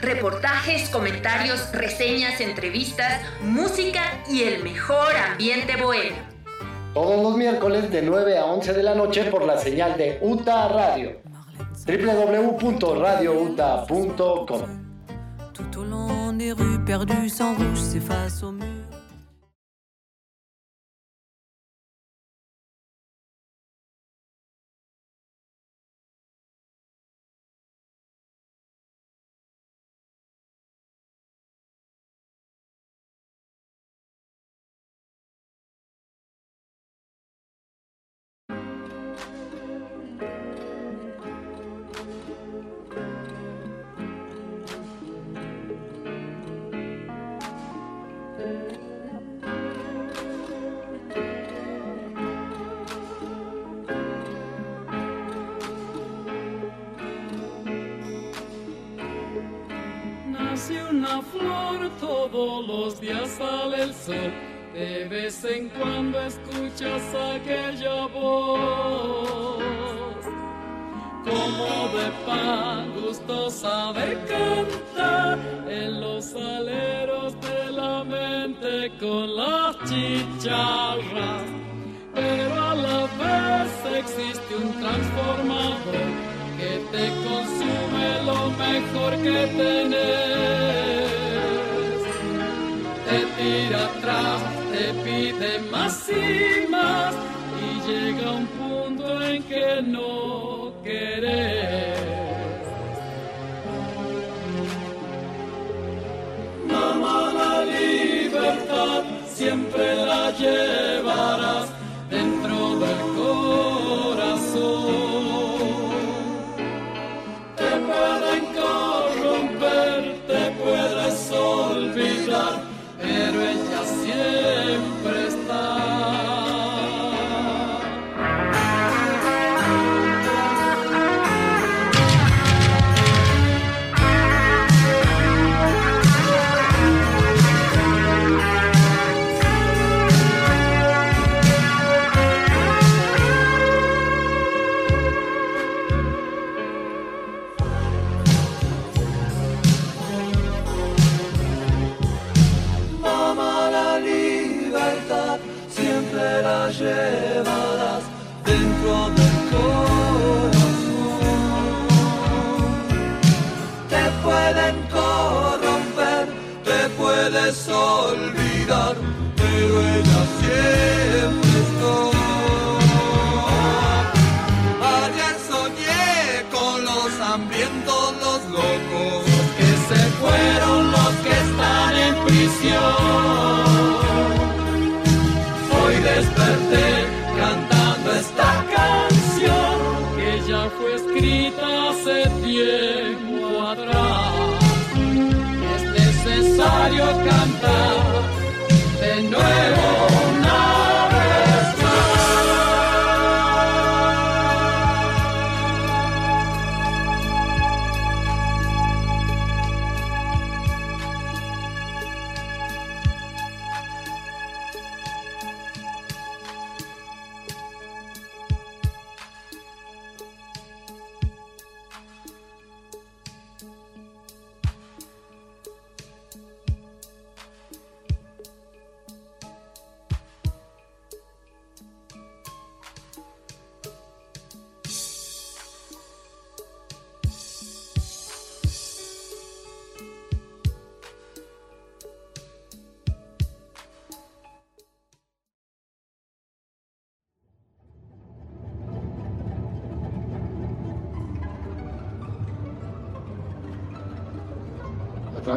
Reportajes, comentarios, reseñas, entrevistas, música y el mejor ambiente bohemio. Todos los miércoles de 9 a 11 de la noche por la señal de UTA Radio. www.radiouta.com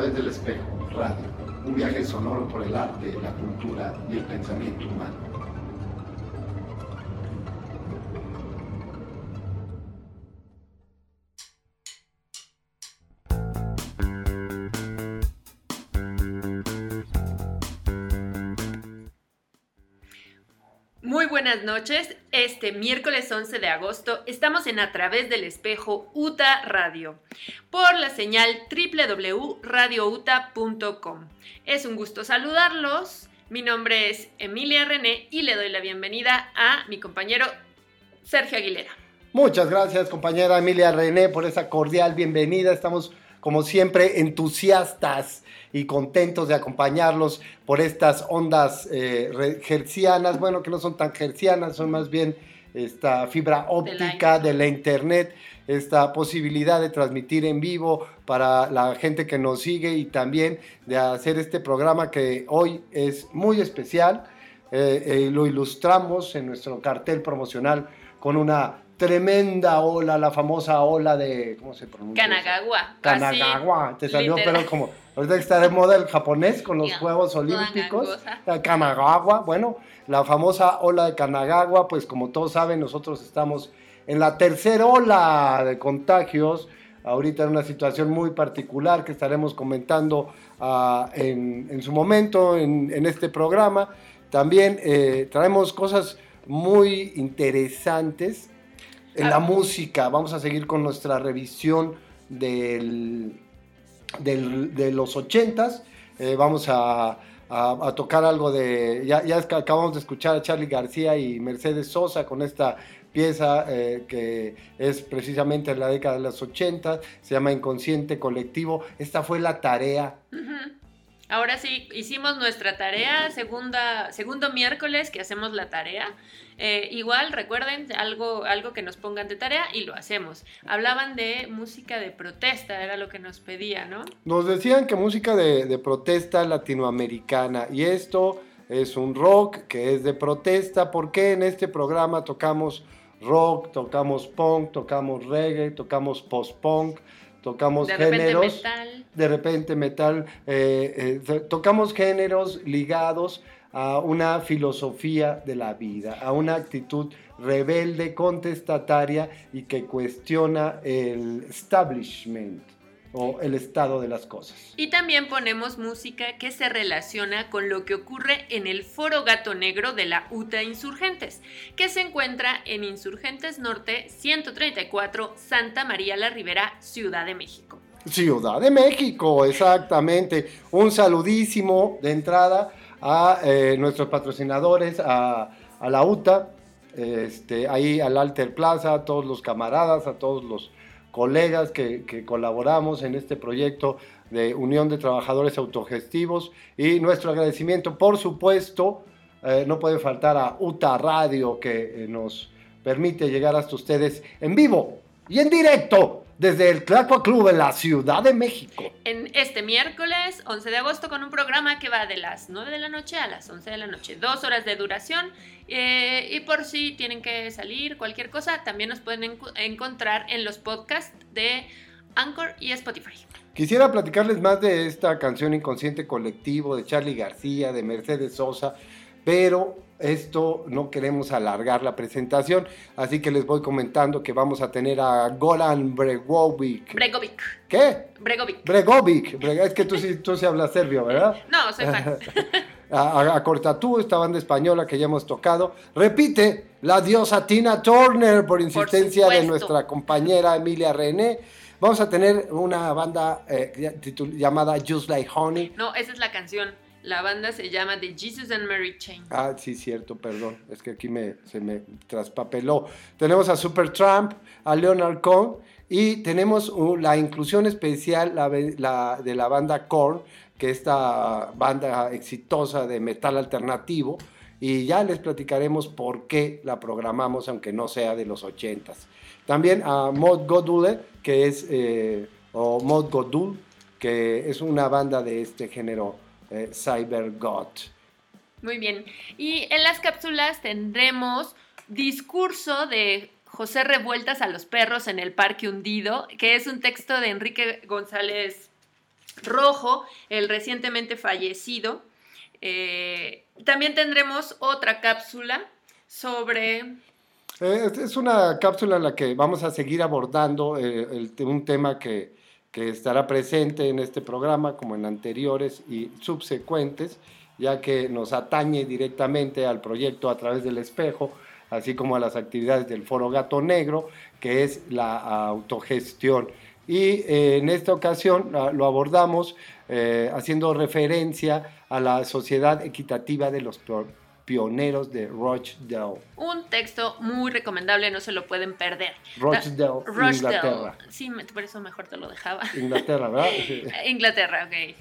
través del espejo, radio, un viaje sonoro por el arte, la cultura y el pensamiento humano. Muy buenas noches. Este miércoles 11 de agosto estamos en A través del espejo UTA Radio por la señal www.radiouta.com. Es un gusto saludarlos. Mi nombre es Emilia René y le doy la bienvenida a mi compañero Sergio Aguilera. Muchas gracias compañera Emilia René por esa cordial bienvenida. Estamos como siempre, entusiastas y contentos de acompañarlos por estas ondas eh, hercianas, bueno, que no son tan hercianas, son más bien esta fibra óptica de la, internet, esta posibilidad de transmitir en vivo para la gente que nos sigue y también de hacer este programa que hoy es muy especial. Eh, eh, lo ilustramos en nuestro cartel promocional con una tremenda ola, la famosa ola de, ¿cómo se pronuncia? Kanagawa. Kanagawa, te salió, pero como, ahorita está de moda el japonés con los Juegos Olímpicos, Kanagawa, bueno, la famosa ola de Kanagawa, pues como todos saben, nosotros estamos en la tercera ola de contagios, ahorita en una situación muy particular que estaremos comentando ah, en, su momento en, este programa. También eh, traemos cosas muy interesantes en la música. Vamos a seguir con nuestra revisión del, de los ochentas. Eh, vamos a, tocar algo de... Ya, ya acabamos de escuchar a Charlie García y Mercedes Sosa con esta pieza eh, que es precisamente en la década de los 80, se llama Inconsciente Colectivo. Esta fue la tarea. Ahora sí, hicimos nuestra tarea, segunda, segundo miércoles que hacemos la tarea. Eh, igual, recuerden, algo, algo que nos pongan de tarea y lo hacemos. Hablaban de música de protesta, era lo que nos pedía, ¿no? Nos decían que música de, de protesta latinoamericana y esto es un rock que es de protesta, porque en este programa tocamos rock, tocamos punk, tocamos reggae, tocamos post-punk, tocamos de géneros. Repente metal. De repente metal. Eh, eh, tocamos géneros ligados a una filosofía de la vida, a una actitud rebelde, contestataria y que cuestiona el establishment o el estado de las cosas. Y también ponemos música que se relaciona con lo que ocurre en el Foro Gato Negro de la UTA Insurgentes, que se encuentra en Insurgentes Norte 134, Santa María la Ribera, Ciudad de México. Ciudad de México, exactamente. Un saludísimo de entrada a eh, nuestros patrocinadores, a, la UTA, este, ahí al Alter Plaza, a todos los camaradas, a todos los colegas que, colaboramos en este proyecto de Unión de Trabajadores Autogestivos. Y nuestro agradecimiento, por supuesto, eh, no puede faltar a UTA Radio que eh, nos permite llegar hasta ustedes en vivo y en directo desde el Tlacua Club en la Ciudad de México. En este miércoles 11 de agosto con un programa que va de las 9 de la noche a las 11 de la noche, dos horas de duración. Eh, y por si tienen que salir, cualquier cosa, también nos pueden encontrar en los podcasts de Anchor y Spotify. Quisiera platicarles más de esta canción Inconsciente Colectivo de Charlie García, de Mercedes Sosa, pero esto no queremos alargar la presentación, así que les voy comentando que vamos a tener a Goran Bregovic. Bregovic. ¿Qué? Bregovic. Bregovic. Es que tú sí, tú sí hablas serbio, ¿verdad? No, soy fan. a, a, Cortatú, esta banda española que ya hemos tocado. Repite, la diosa Tina Turner, por insistencia de nuestra compañera Emilia René. Vamos a tener una banda eh, llamada Just Like Honey. No, esa es la canción. La banda se llama The Jesus and Mary Chain. Ah, sí, cierto, perdón. Es que aquí me, se me traspapeló. Tenemos a Supertramp, a Leonard Cohen y tenemos la inclusión especial de la banda Korn, que esta banda exitosa de metal alternativo. Y ya les platicaremos por qué la programamos, aunque no sea de los ochentas. También a Mod Godule, que es, eh, o Mod que es una banda de este género eh. Muy bien. Y en las cápsulas tendremos discurso de José Revueltas a los perros en el Parque Hundido, que es un texto de Enrique González Rojo, el recientemente fallecido. Eh, también tendremos otra cápsula sobre... Eh, es una cápsula en la que vamos a seguir abordando un tema que que estará presente en este programa como en anteriores y subsecuentes, ya que nos atañe directamente al proyecto a través del espejo, así como a las actividades del Foro Gato Negro, que es la autogestión. Y eh, en esta ocasión lo abordamos eh, haciendo referencia a la sociedad equitativa de los pioneros de Rochdale. Un texto muy recomendable, no se lo pueden perder. Rochdale, Inglaterra. Sí, por eso mejor te lo dejaba. Inglaterra, ¿verdad? Inglaterra, ok.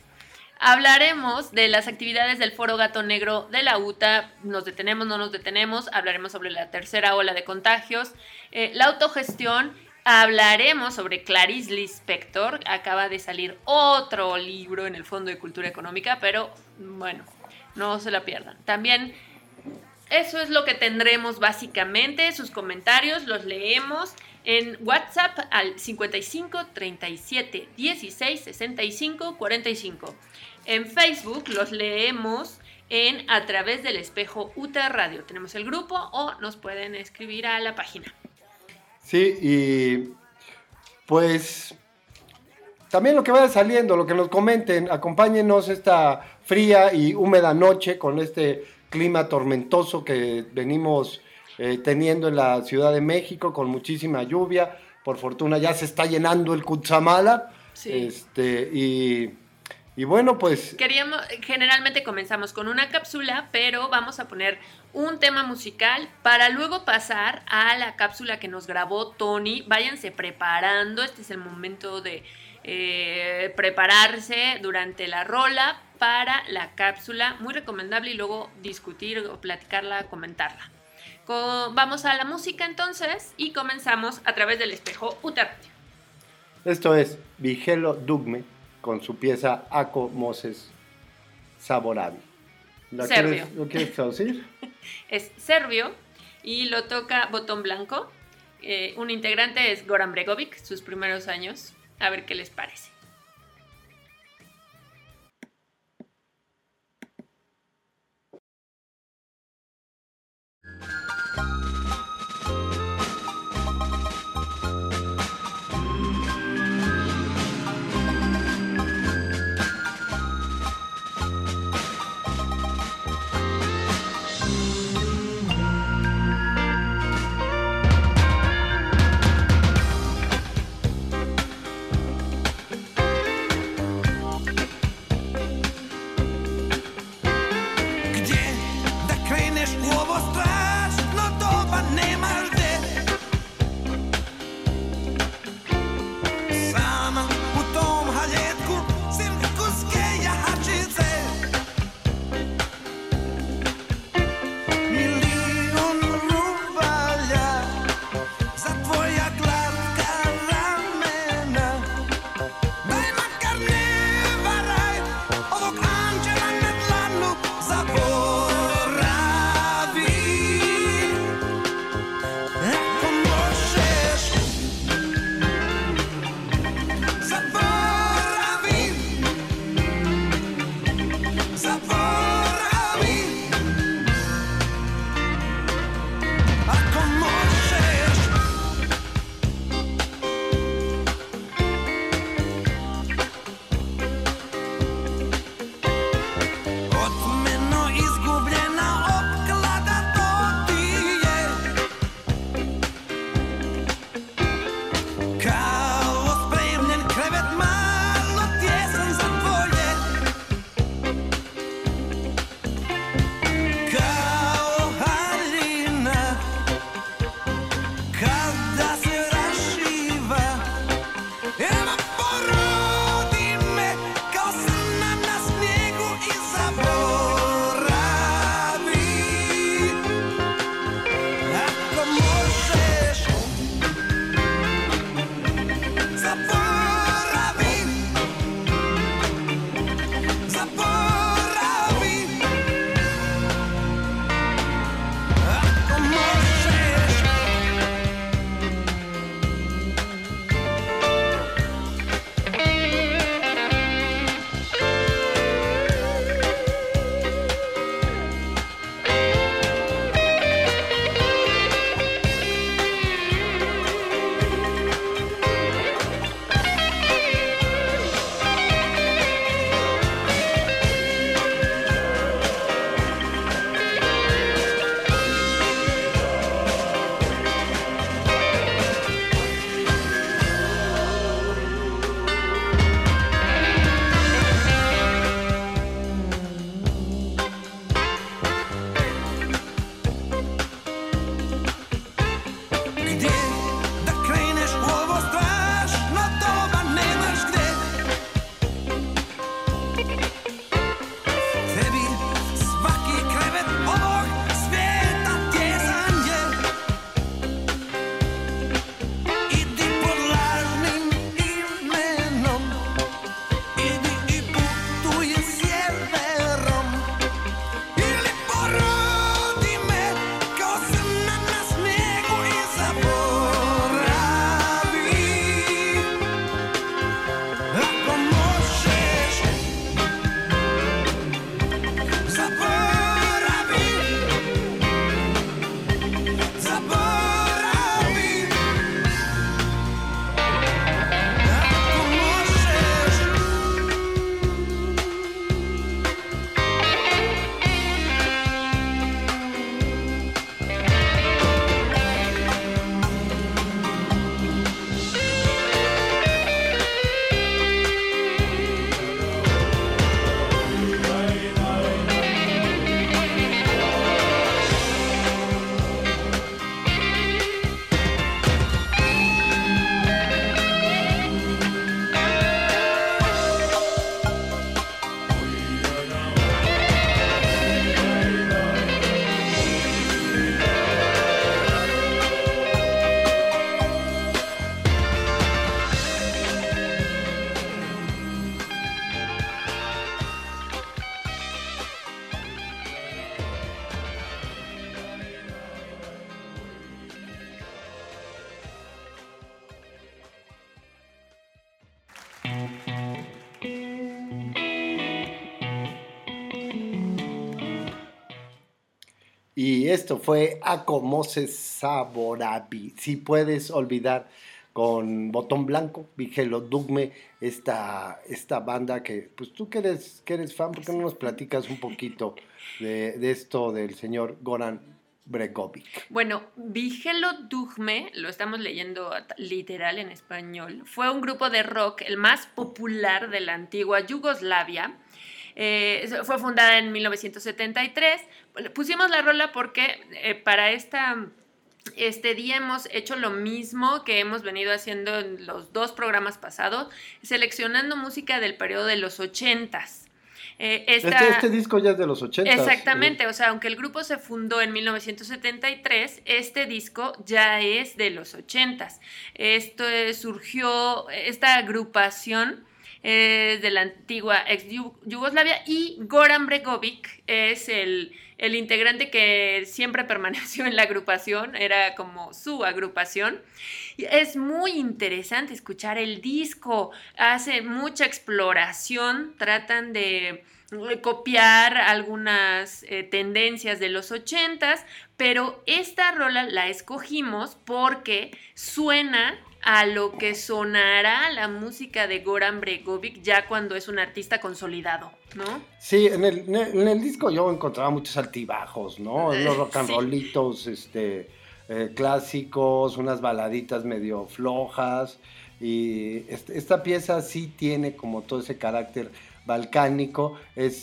Hablaremos de las actividades del Foro Gato Negro de la UTA. Nos detenemos, no nos detenemos. Hablaremos sobre la tercera ola de contagios, eh, la autogestión. Hablaremos sobre Clarice Lispector. Acaba de salir otro libro en el Fondo de Cultura Económica, pero bueno, no se la pierdan. También eso es lo que tendremos básicamente. Sus comentarios los leemos en WhatsApp al 55 37 16 65 45. En Facebook los leemos en a través del espejo UTA Radio. Tenemos el grupo o nos pueden escribir a la página. Sí, y pues también lo que vaya saliendo, lo que nos comenten, acompáñenos esta fría y húmeda noche con este clima tormentoso que venimos eh, teniendo en la Ciudad de México con muchísima lluvia. Por fortuna ya se está llenando el Cutzamala. Este, y, y, bueno, pues... Queríamos, generalmente comenzamos con una cápsula, pero vamos a poner un tema musical para luego pasar a la cápsula que nos grabó Tony. Váyanse preparando, este es el momento de eh, prepararse durante la rola para la cápsula, muy recomendable y luego discutir o platicarla, comentarla. vamos a la música entonces y comenzamos a través del espejo Uterratio. Esto es Vigelo Dugme con su pieza Aco Moses Saborabi. Serbio. ¿Lo quieres traducir? es serbio y lo toca Botón Blanco. Eh, un integrante es Goran Bregovic, sus primeros años. A ver qué les parece. Y esto fue A como se saborabi. Si puedes olvidar con Botón Blanco, Vigelo Dugme, esta, esta banda que, pues tú que eres, que eres fan, ¿por qué no nos platicas un poquito de, de esto del señor Goran Bregovic? Bueno, Vigelo Dugme, lo estamos leyendo literal en español, fue un grupo de rock el más popular de la antigua Yugoslavia eh, fue fundada en 1973. Pusimos la rola porque eh, para esta este día hemos hecho lo mismo que hemos venido haciendo en los dos programas pasados, seleccionando música del periodo de los ochentas. Eh, este, este, disco ya es de los 80. Exactamente, o sea, aunque el grupo se fundó en 1973, este disco ya es de los 80. Esto surgió, esta agrupación es de la antigua ex Yugoslavia y Goran Bregovic es el, el integrante que siempre permaneció en la agrupación, era como su agrupación. Es muy interesante escuchar el disco, hace mucha exploración, tratan de copiar algunas eh, tendencias de los ochentas, pero esta rola la escogimos porque suena a lo que sonará la música de Goran Bregovic ya cuando es un artista consolidado, ¿no? Sí, en el, en el disco yo encontraba muchos altibajos, ¿no? Los rock and rollitos este, eh, clásicos, unas baladitas medio flojas. Y este, esta pieza sí tiene como todo ese carácter balcánico, es,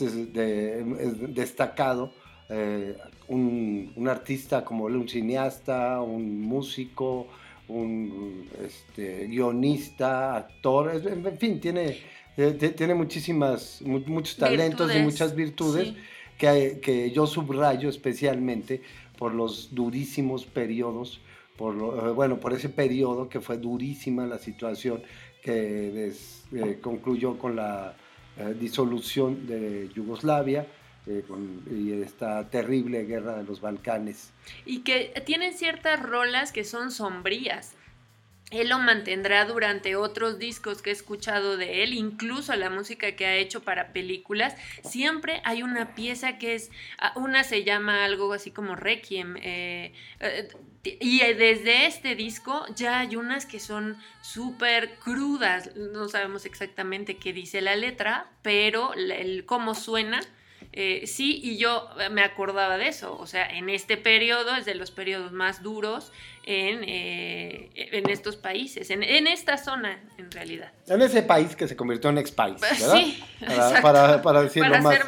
destacado. Eh, un, un, artista como un cineasta, un músico, un este, guionista, actor, en fin, tiene, eh, tiene muchísimas, muchos talentos y muchas virtudes que, que, yo subrayo especialmente por los durísimos periodos, por eh, bueno, por ese periodo que fue durísima la situación que eh, concluyó con la disolución de Yugoslavia, eh, con, y esta terrible guerra de los Balcanes. Y que tienen ciertas rolas que son sombrías. Él lo mantendrá durante otros discos que he escuchado de él, incluso la música que ha hecho para películas. Siempre hay una pieza que es, ah, una se llama algo así como Requiem. Eh, eh, y desde este disco ya hay unas que son súper crudas. No sabemos exactamente qué dice la letra, pero el cómo suena eh, sí, y yo me acordaba de eso, o sea, en este periodo es de los periodos más duros en, eh, en estos países, en, esta zona en realidad. En ese país que se convirtió en ex-país, ¿verdad? Sí, para, para, decirlo más,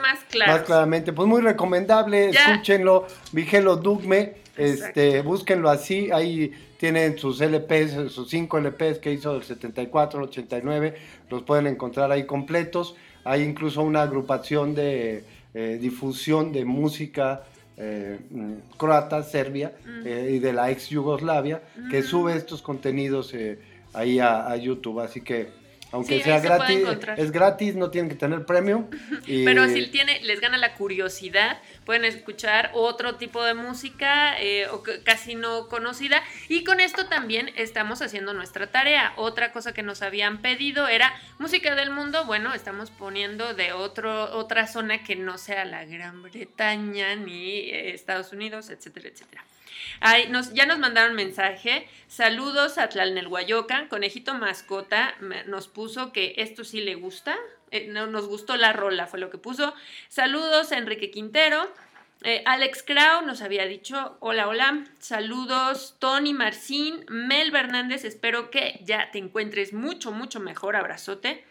claramente. Pues muy recomendable, escúchenlo, Vigelo Dugme, este, búsquenlo así, ahí tienen sus LPs, sus cinco LPs que hizo del 74 al 89, los pueden encontrar ahí completos. Hay incluso una agrupación de eh, difusión de música eh, croata, serbia mm. eh, y de la ex Yugoslavia, que mm. sube estos contenidos ahí a, YouTube. Así que aunque sea gratis, es gratis, no tienen que tener premio. Pero si tiene, les gana la curiosidad, pueden escuchar otro tipo de música eh, o casi no conocida. Y con esto también estamos haciendo nuestra tarea. Otra cosa que nos habían pedido era música del mundo. Bueno, estamos poniendo de otro, otra zona que no sea la Gran Bretaña ni eh, Estados Unidos, etcétera, etcétera ya nos mandaron mensaje. Saludos a Tlalnelhuayocan. Conejito Mascota nos puso que esto sí le gusta. Eh, nos gustó la rola, fue lo que puso. Saludos a Enrique Quintero. Eh, Alex Krau nos había dicho, hola, hola, saludos, Tony Marcín, Mel Hernández, espero que ya te encuentres mucho, mucho mejor, abrazote.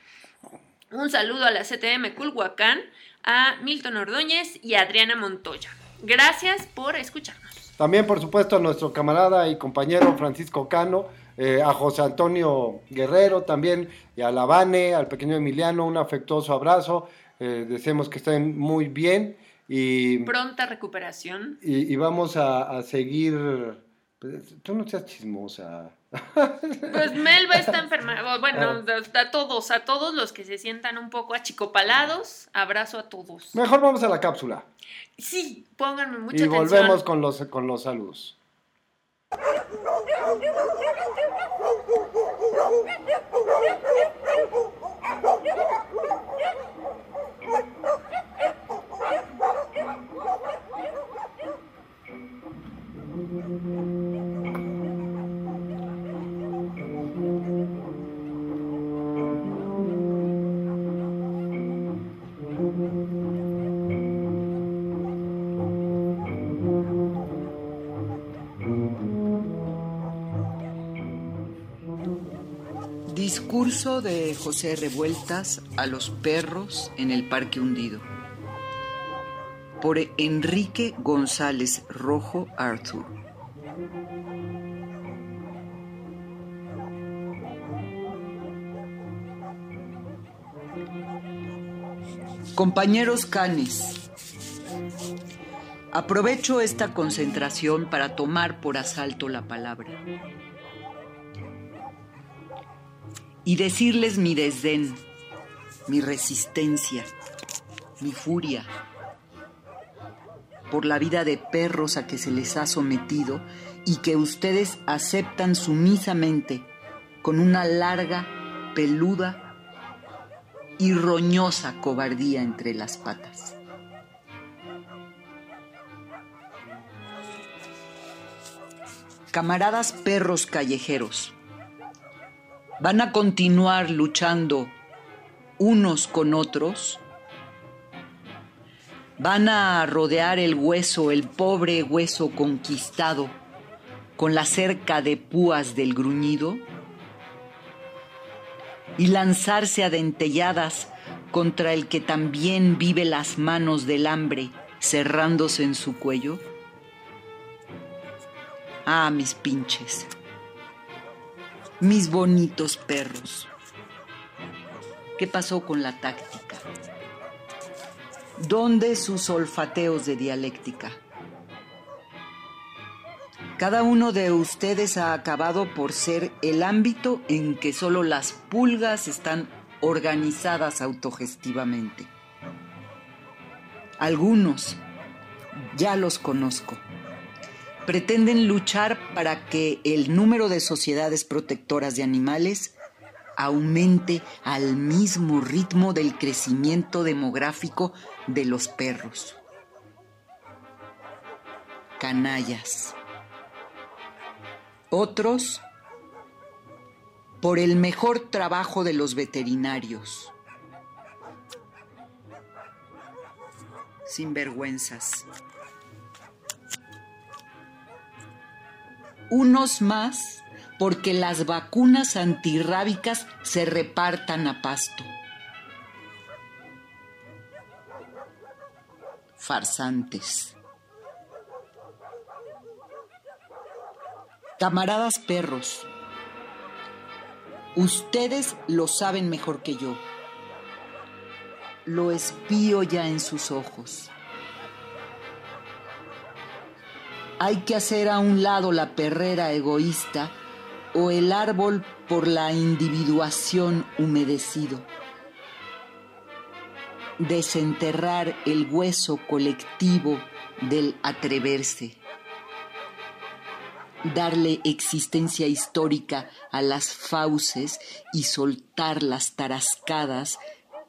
Un saludo a la CTM Culhuacán, a Milton Ordóñez y a Adriana Montoya. Gracias por escucharnos. También, por supuesto, a nuestro camarada y compañero Francisco Cano, eh, a José Antonio Guerrero también, y a Lavane, al pequeño Emiliano, un afectuoso abrazo. Eh, deseemos que estén muy bien. Y, Pronta recuperación. Y, vamos a, seguir. Pues, tú no seas chismosa. Pues Melba está enferma. Bueno, ah. a todos, a todos los que se sientan un poco achicopalados, abrazo a todos. Mejor vamos a la cápsula. Sí, pónganme mucha atención. Y volvemos con los, con los saludos. Discurso de José Revueltas a los perros en el Parque Hundido. Por Enrique González Rojo Arthur. Compañeros canes, aprovecho esta concentración para tomar por asalto la palabra y decirles mi desdén, mi resistencia, mi furia por la vida de perros a que se les ha sometido y que ustedes aceptan sumisamente con una larga, peluda y roñosa cobardía entre las patas. Camaradas perros callejeros, van a continuar luchando unos con otros, van a rodear el hueso, el pobre hueso conquistado, con la cerca de púas del gruñido, y lanzarse a dentelladas contra el que también vive las manos del hambre cerrándose en su cuello. Ah, mis pinches mis bonitos perros. ¿Qué pasó con la táctica? ¿Dónde sus olfateos de dialéctica? Cada uno de ustedes ha acabado por ser el ámbito en que solo las pulgas están organizadas autogestivamente. Algunos, ya los conozco, pretenden luchar para que el número de sociedades protectoras de animales aumente al mismo ritmo del crecimiento demográfico de los perros. Canallas. Otros por el mejor trabajo de los veterinarios. Sinvergüenzas. Unos más porque las vacunas antirrábicas se repartan a pasto. Farsantes. Camaradas perros, ustedes lo saben mejor que yo. Lo espío ya en sus ojos. Hay que hacer a un lado la perrera egoísta o el árbol por la individuación humedecido. Desenterrar el hueso colectivo del atreverse. Darle existencia histórica a las fauces y soltar las tarascadas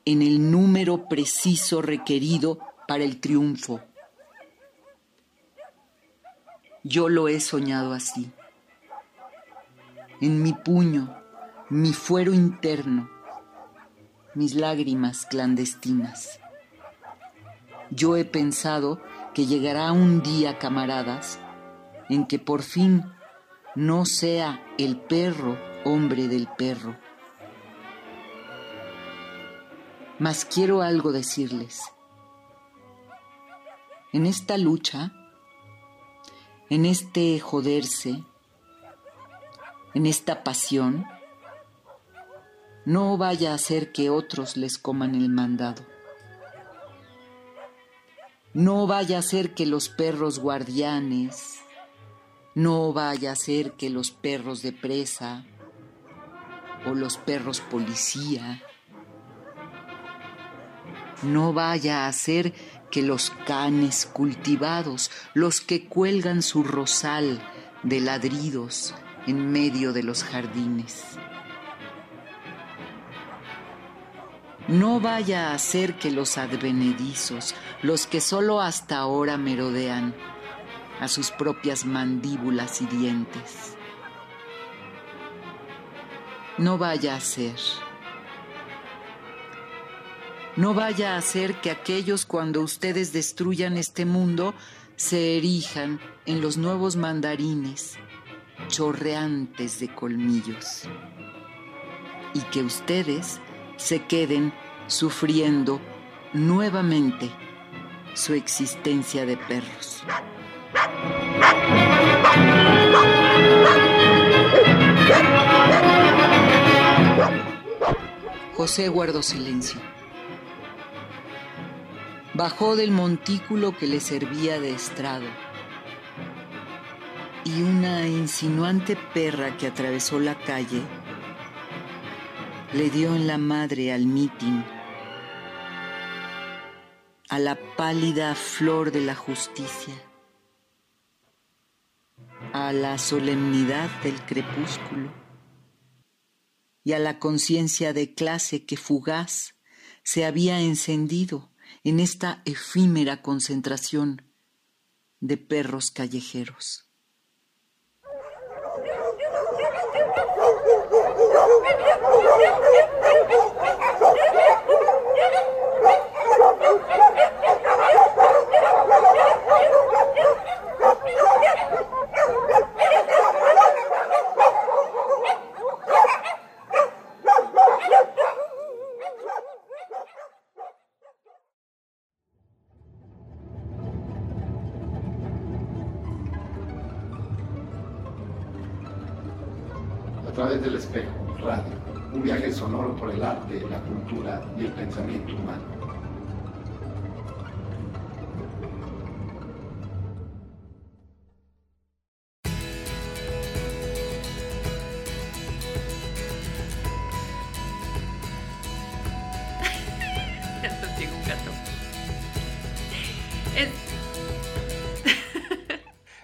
en el número preciso requerido para el triunfo. Yo lo he soñado así. En mi puño, mi fuero interno, mis lágrimas clandestinas. Yo he pensado que llegará un día, camaradas, en que por fin no sea el perro hombre del perro. Mas quiero algo decirles. En esta lucha, en este joderse, en esta pasión, no vaya a ser que otros les coman el mandado. No vaya a ser que los perros guardianes, no vaya a ser que los perros de presa o los perros policía, no vaya a ser que los canes cultivados, los que cuelgan su rosal de ladridos en medio de los jardines. No vaya a ser que los advenedizos, los que solo hasta ahora merodean, a sus propias mandíbulas y dientes. No vaya a ser. No vaya a ser que aquellos cuando ustedes destruyan este mundo se erijan en los nuevos mandarines chorreantes de colmillos y que ustedes se queden sufriendo nuevamente su existencia de perros. José guardó silencio. Bajó del montículo que le servía de estrado. Y una insinuante perra que atravesó la calle le dio en la madre al mitin, a la pálida flor de la justicia, a la solemnidad del crepúsculo y a la conciencia de clase que fugaz se había encendido en esta efímera concentración de perros callejeros. del espejo, radio, un viaje sonoro por el arte, la cultura y el pensamiento humano.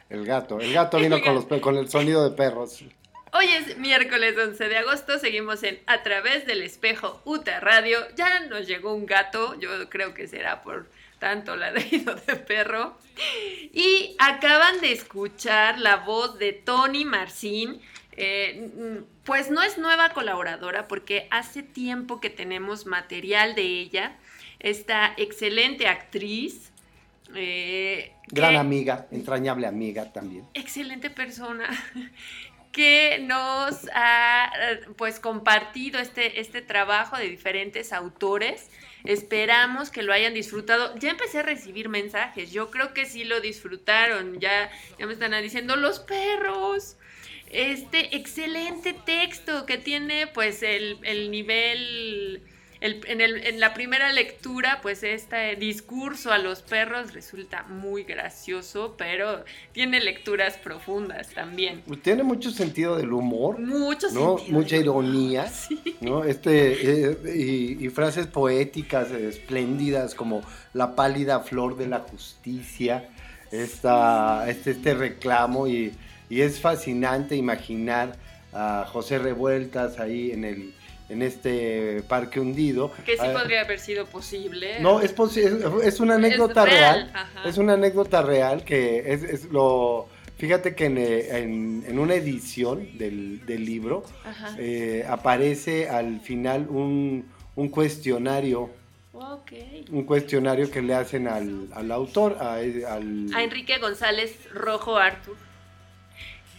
El gato, el gato vino con, los, con el sonido de perros. Miércoles 11 de agosto, seguimos en A través del espejo UTA Radio. Ya nos llegó un gato, yo creo que será por tanto ladrido de perro. Y acaban de escuchar la voz de Tony Marcín. Eh, pues no es nueva colaboradora porque hace tiempo que tenemos material de ella, esta excelente actriz. Eh, Gran amiga, entrañable amiga también. Excelente persona que nos ha pues compartido este, este trabajo de diferentes autores. Esperamos que lo hayan disfrutado. Ya empecé a recibir mensajes. Yo creo que sí lo disfrutaron. Ya, ya me están diciendo los perros. Este excelente texto que tiene pues el, el nivel en, la primera lectura, pues este discurso a los perros resulta muy gracioso, pero tiene lecturas profundas también. Tiene mucho sentido del humor. Mucho ¿no? Mucha ironía. ¿no? Este, eh, y, frases poéticas espléndidas como la pálida flor de la justicia, esta, este, este reclamo y, y es fascinante imaginar a José Revueltas ahí en el en este parque hundido. Que sí ah, podría haber sido posible. No, es, es una anécdota real. es una anécdota real que es, lo... Fíjate que en, en, una edición del, del libro eh, aparece al final un, un cuestionario. Un cuestionario que le hacen al, al autor, a, al... a Enrique González Rojo Artur.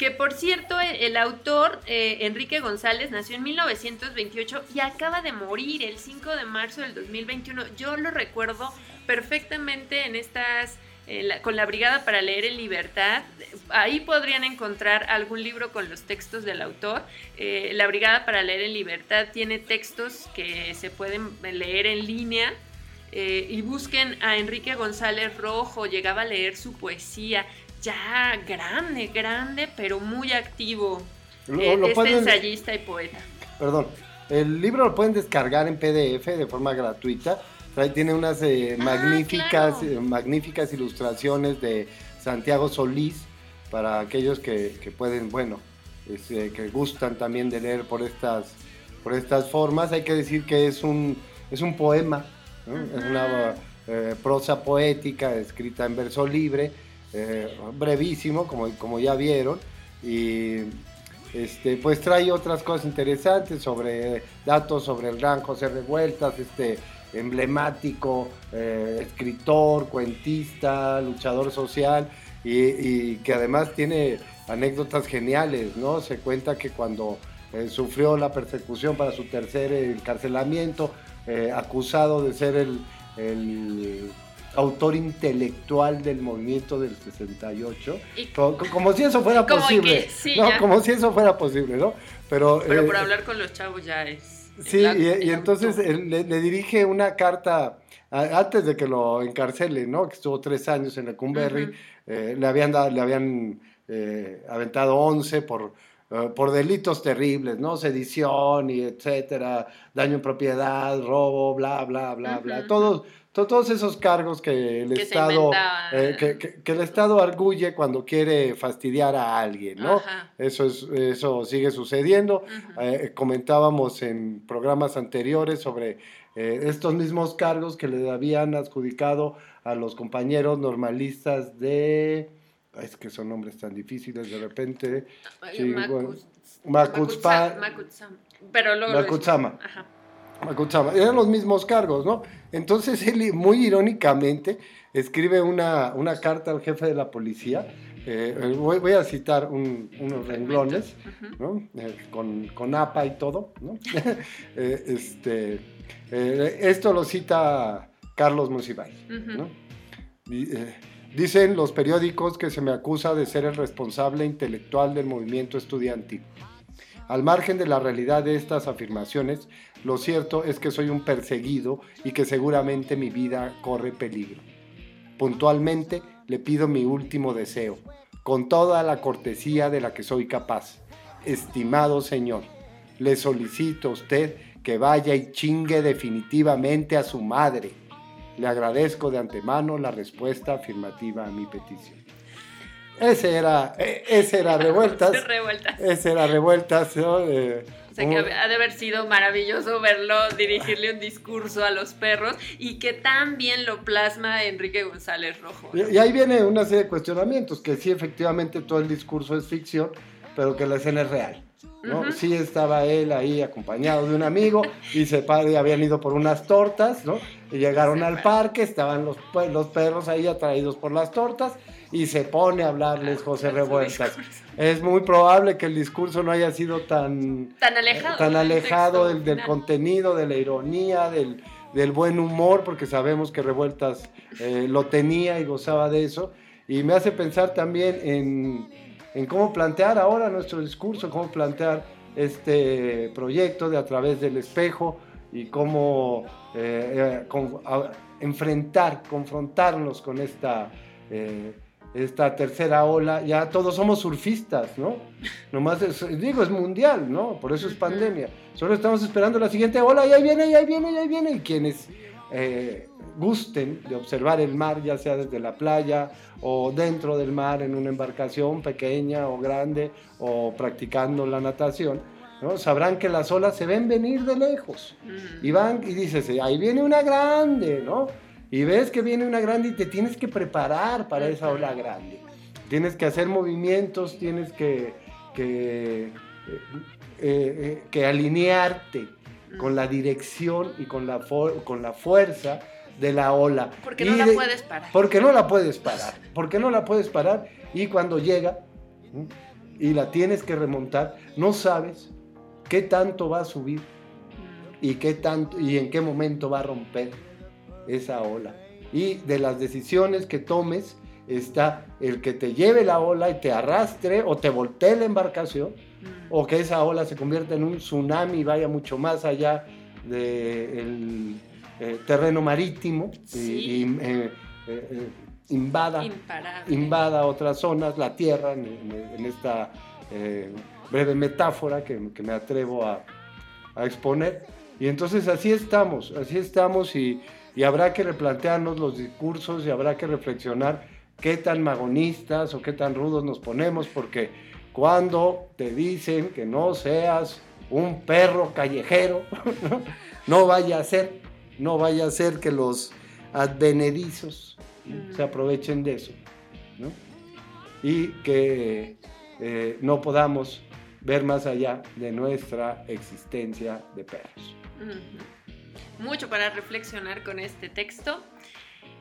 Que por cierto, el, autor, eh, Enrique González, nació en 1928 y acaba de morir el 5 de marzo del 2021. Yo lo recuerdo perfectamente en estas, con la Brigada para Leer en Libertad. Ahí podrían encontrar algún libro con los textos del autor. Eh, la Brigada para Leer en Libertad tiene textos que se pueden leer en línea. Eh, y busquen a Enrique González Rojo, llegaba a leer su poesía, ya grande, grande, pero muy activo. Lo, este ensayista y poeta. Perdón, el libro lo pueden descargar en PDF de forma gratuita. Ahí tiene unas eh, ah, magníficas, eh, magníficas ilustraciones de Santiago Solís para aquellos que, pueden, bueno, que gustan también de leer por estas, por estas formas. Hay que decir que es un, es un poema, es una eh, prosa poética escrita en verso libre brevísimo, como, como ya vieron, y este, pues trae otras cosas interesantes sobre datos sobre el gran José Revueltas, este emblemático eh, escritor, cuentista, luchador social y, que además tiene anécdotas geniales, ¿no? Se cuenta que cuando eh, sufrió la persecución para su tercer encarcelamiento, eh, acusado de ser el autor intelectual del movimiento del 68, como, si eso fuera posible, como si eso fuera posible, ¿no? Pero, Pero por eh, hablar con los chavos ya es... Sí, y, entonces le, dirige una carta antes de que lo encarcele, ¿no? Que estuvo tres años en el Cumberry, eh, le habían, le habían eh, aventado 11 por, por delitos terribles, ¿no? Sedición y etcétera, daño en propiedad, robo, bla, bla, bla, bla, todos todos esos cargos que el Estado eh, que, el Estado arguye cuando quiere fastidiar a alguien, ¿no? Eso es eso sigue sucediendo. Eh, comentábamos en programas anteriores sobre eh, estos mismos cargos que le habían adjudicado a los compañeros normalistas de es que son nombres tan difíciles de repente. Makutsama. Pero luego eran los mismos cargos, ¿no? Entonces él, muy irónicamente, escribe una, una carta al jefe de la policía. Eh, voy, a citar unos renglones, ¿no? Eh, con, con, APA y todo, ¿no? Eh, este, esto lo cita Carlos Musibay, ¿no? Dicen los periódicos que se me acusa de ser el responsable intelectual del movimiento estudiantil. Al margen de la realidad de estas afirmaciones, lo cierto es que soy un perseguido y que seguramente mi vida corre peligro. Puntualmente le pido mi último deseo, con toda la cortesía de la que soy capaz. Estimado Señor, le solicito a usted que vaya y chingue definitivamente a su madre. Le agradezco de antemano la respuesta afirmativa a mi petición. Ese era, e, ese era Revueltas. Ese era Revueltas. ¿no? O sea, que ha de haber sido maravilloso verlo dirigirle un discurso a los perros y que tan bien lo plasma Enrique González Rojo. Y, ahí viene una serie de cuestionamientos, que sí, efectivamente, todo el discurso es ficción, pero que la escena es real. ¿no? Sí estaba él ahí acompañado de un amigo y se habían ido por unas tortas, ¿no? Y llegaron al parque, estaban los, los perros ahí atraídos por las tortas y se pone a hablarles José Revueltas. Es muy probable que el discurso no haya sido tan, tan alejado, tan alejado del, del, contenido, de la ironía, del, del, buen humor, porque sabemos que Revueltas eh, lo tenía y gozaba de eso. Y me hace pensar también en, en cómo plantear ahora nuestro discurso, cómo plantear este proyecto de a través del espejo y cómo eh, eh, enfrentar, confrontarnos con esta esta tercera ola, ya todos somos surfistas, ¿no? Nomás, digo, es mundial, ¿no? Por eso es pandemia. Solo estamos esperando la siguiente ola y ahí viene, y ahí viene, y ahí viene. Y quienes eh, gusten de observar el mar, ya sea desde la playa o dentro del mar en una embarcación pequeña o grande o practicando la natación, ¿no? sabrán que las olas se ven venir de lejos. Y van y dices, ahí viene una grande, ¿no? Y ves que viene una grande y te tienes que preparar para esa ola grande. Tienes que hacer movimientos, tienes que, que, eh, eh, que alinearte con la dirección y con la, con la fuerza de la ola. Porque no la puedes parar. Porque no la puedes parar. Porque no la puedes parar. Y cuando llega y la tienes que remontar, no sabes qué tanto va a subir y, qué tanto, y en qué momento va a romper esa ola. Y de las decisiones que tomes está el que te lleve la ola y te arrastre o te voltee la embarcación o que esa ola se convierta en un tsunami y vaya mucho más allá del eh, terreno marítimo y, eh, eh, invada, invada otras zonas, la tierra, en, esta breve metáfora que, me atrevo a, a exponer. Y entonces así estamos, así estamos y, y habrá que replantearnos los discursos y habrá que reflexionar qué tan magonistas o qué tan rudos nos ponemos, porque cuando te dicen que no seas un perro callejero, no vaya a ser, no vaya a ser que los advenedizos se aprovechen de eso. ¿no? Y que eh, no podamos ver más allá de nuestra existencia de perros. Mucho para reflexionar con este texto.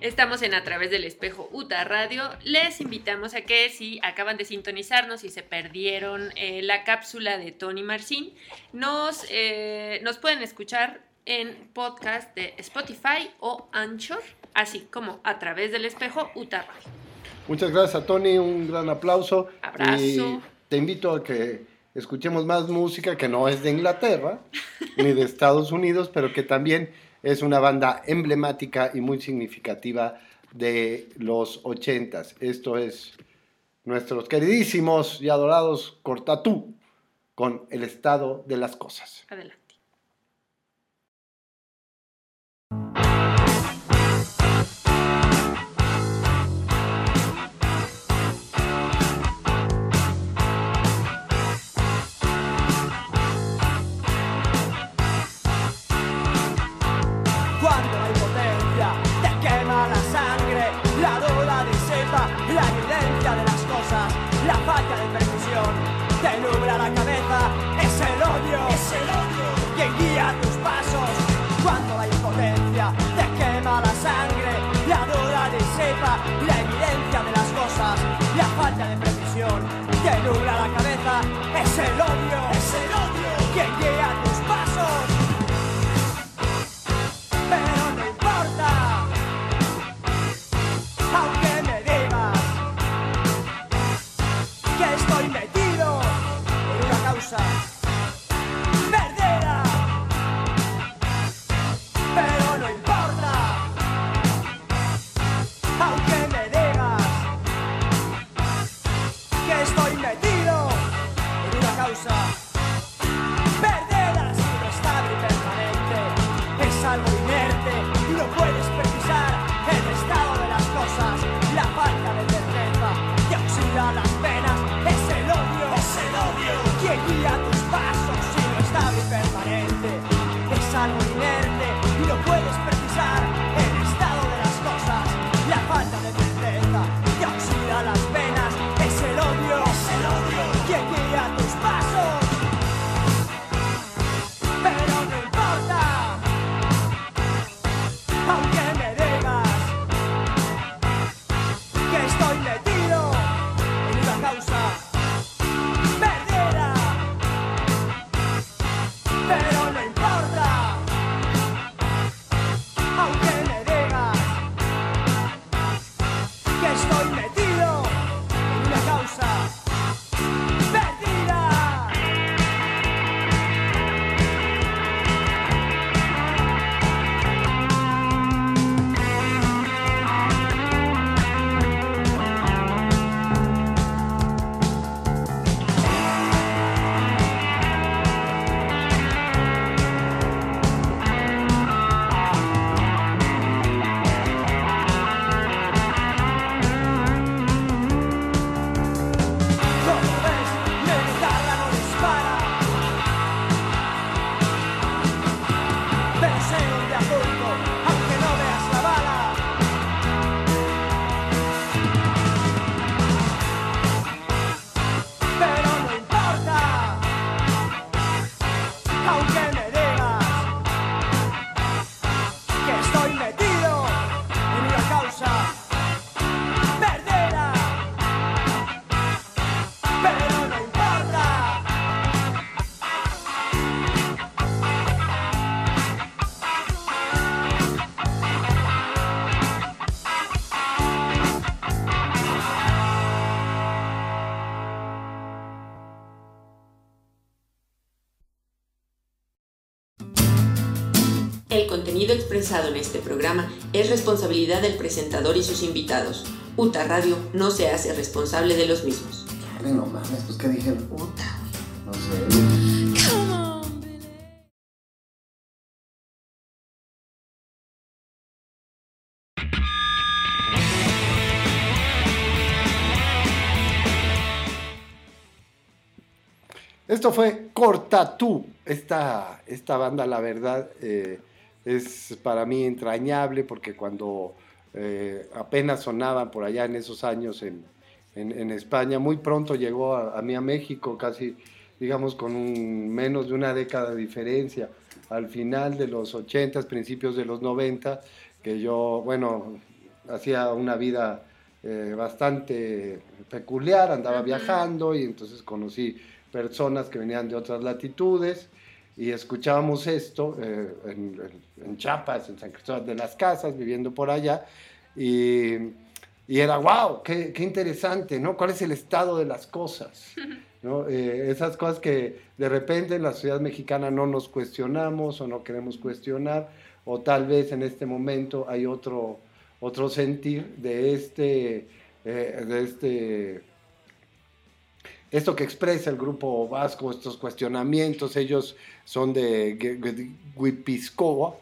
Estamos en A través del espejo UTA Radio. Les invitamos a que si acaban de sintonizarnos y se perdieron eh, la cápsula de Tony Marcin, nos, eh, nos pueden escuchar en podcast de Spotify o Anchor, así como a través del espejo UTA Radio. Muchas gracias a Tony, un gran aplauso. Abrazo. Y te invito a que escuchemos más música que no es de Inglaterra ni de Estados Unidos, pero que también es una banda emblemática y muy significativa de los ochentas. Esto es nuestros queridísimos y adorados Cortatú con el estado de las cosas. Adelante. Expresado en este programa es responsabilidad del presentador y sus invitados. UTA Radio no se hace responsable de los mismos. No mames, pues ¿qué dijeron? UTA, No sé. Esto fue Corta Tú, esta, esta banda, la verdad, eh, es para mí entrañable porque cuando eh, apenas sonaban por allá en esos años en, en, España. Muy pronto llegó a, mí a México, casi, digamos, con un, menos de una década de diferencia. Al final de los 80, principios de los 90, que yo, bueno, hacía una vida eh, bastante peculiar, andaba viajando y entonces conocí personas que venían de otras latitudes y escuchábamos esto eh, en, en, Chiapas, en San Cristóbal de las Casas, viviendo por allá, y, y era, wow, qué, qué, interesante, ¿no? ¿Cuál es el estado de las cosas? ¿no? Eh, esas cosas que de repente en la sociedad mexicana no nos cuestionamos o no queremos cuestionar, o tal vez en este momento hay otro, otro sentir de este, eh, de este esto que expresa el grupo vasco, estos cuestionamientos, ellos son de Guipizcoa,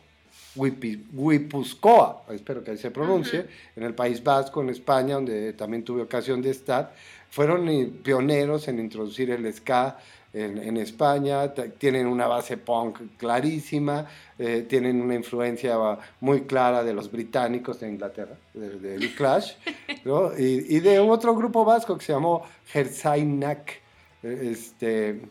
Guipuzcoa, espero que así se pronuncie, en el País Vasco, en España, donde también tuve ocasión de estar, fueron pioneros en introducir el ska en, España, tienen una base punk clarísima, eh, tienen una influencia muy clara de los británicos de Inglaterra, de, de Clash, y, y, de otro grupo vasco que se llamó Herzainak, este,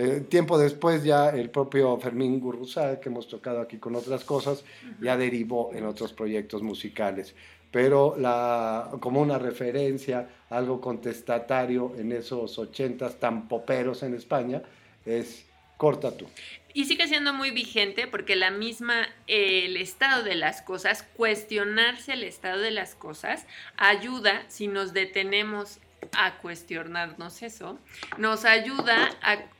eh, tiempo después ya el propio Fermín Gurruza, que hemos tocado aquí con otras cosas, ya derivó en otros proyectos musicales. Pero la, como una referencia, algo contestatario en esos ochentas tan poperos en España, es Corta tú. Y sigue siendo muy vigente porque la misma, el estado de las cosas, cuestionarse el estado de las cosas, ayuda si nos detenemos a cuestionarnos eso, nos ayuda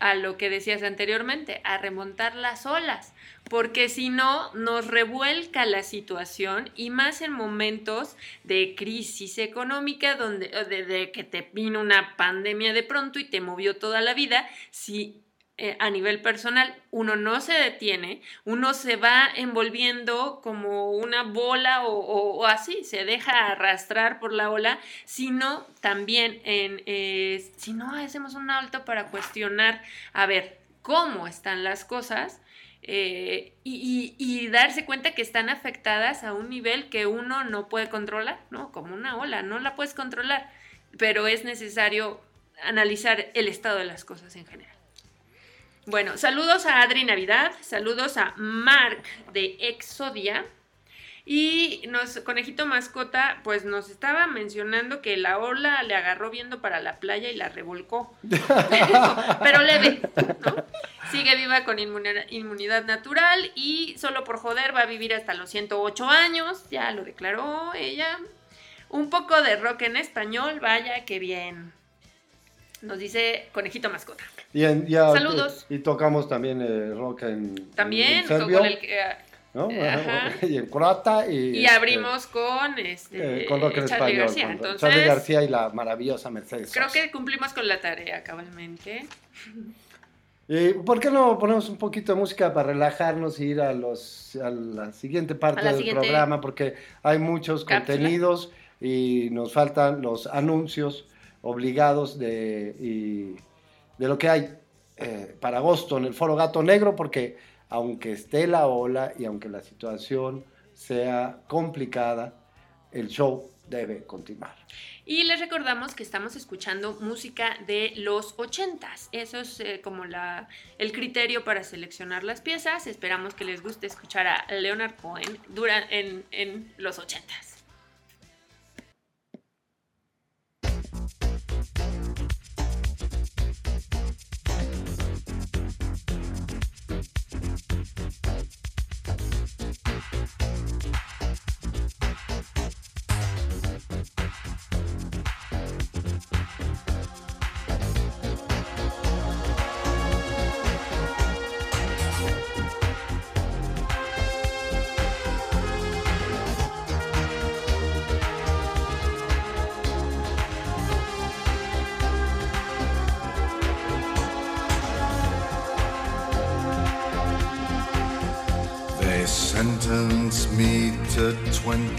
a, lo que decías anteriormente, a remontar las olas, porque si no, nos revuelca la situación y más en momentos de crisis económica, donde de que te vino una pandemia de pronto y te movió toda la vida, si eh, a nivel personal, uno no se detiene, uno se va envolviendo como una bola o, así, se deja arrastrar por la ola, sino también en, eh, si no hacemos un alto para cuestionar, a ver, cómo están las cosas, eh, y, y, darse cuenta que están afectadas a un nivel que uno no puede controlar, ¿no? Como una ola, no la puedes controlar, pero es necesario analizar el estado de las cosas en general. Bueno, saludos a Adri Navidad, saludos a Mark de Exodia. Y nos, Conejito Mascota, pues nos estaba mencionando que la ola le agarró viendo para la playa y la revolcó. Pero leve, ¿no? Sigue viva con inmunidad natural y solo por joder va a vivir hasta los 108 años. Ya lo declaró ella. Un poco de rock en español, vaya que bien. Nos dice Conejito Mascota. Y Saludos. Y, tocamos también eh, rock en. También, en el, ¿no? y en croata y, y abrimos con este eh, con rock en Charlie español, García. Entonces, Charlie García y la maravillosa Mercedes. Creo que cumplimos con la tarea cabalmente. ¿Y por qué no ponemos un poquito de música para relajarnos y ir a los a la siguiente parte del programa? Porque hay muchos contenidos y nos faltan los anuncios obligados de, de lo que hay eh, para agosto en el Foro Gato Negro, porque aunque esté la ola y aunque la situación sea complicada, el show debe continuar. Y les recordamos que estamos escuchando música de los ochentas. Eso es eh, como la, el criterio para seleccionar las piezas. Esperamos que les guste escuchar a Leonard Cohen dura, en, en los ochentas.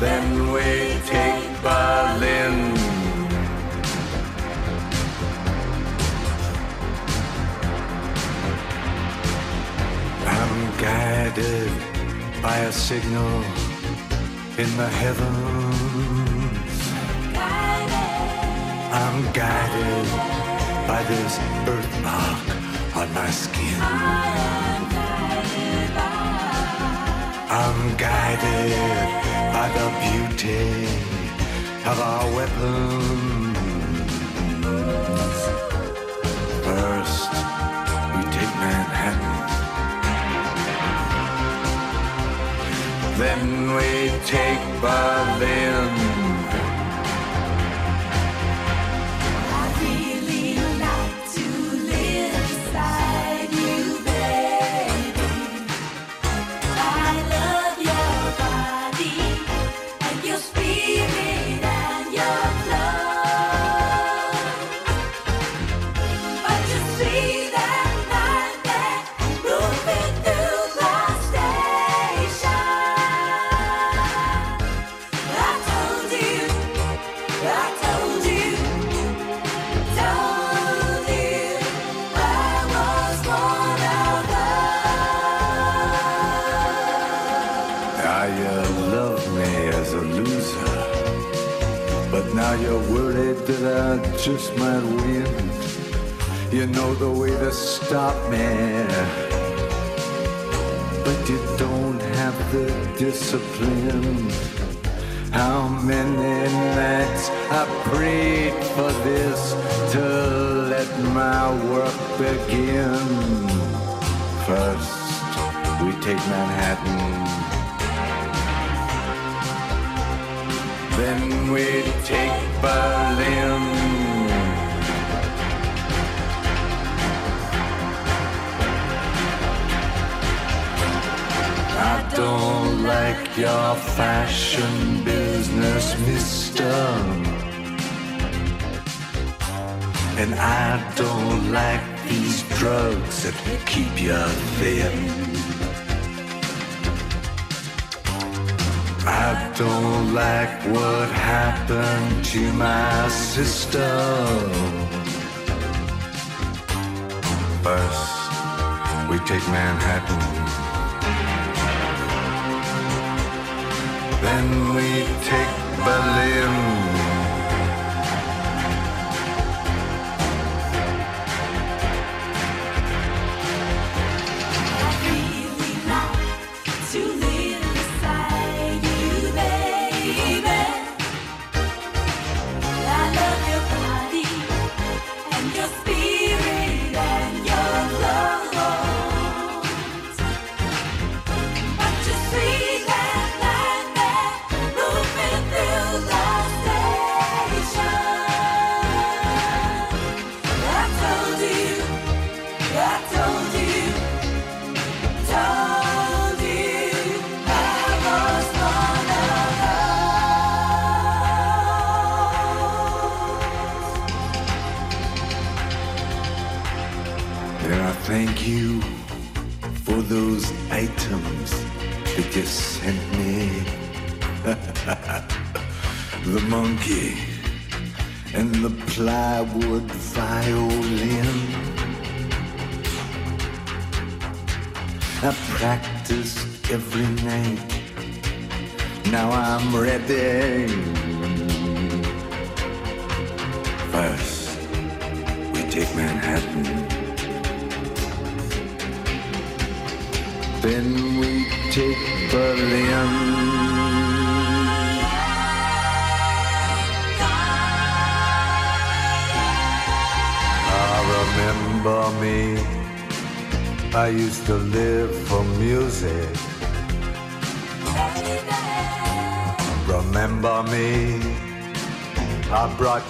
Then we take Berlin. I'm guided by a signal in the heavens. I'm guided by this birthmark on my skin. I'm guided by the beauty of our weapons. First, we take Manhattan. Then we take Berlin.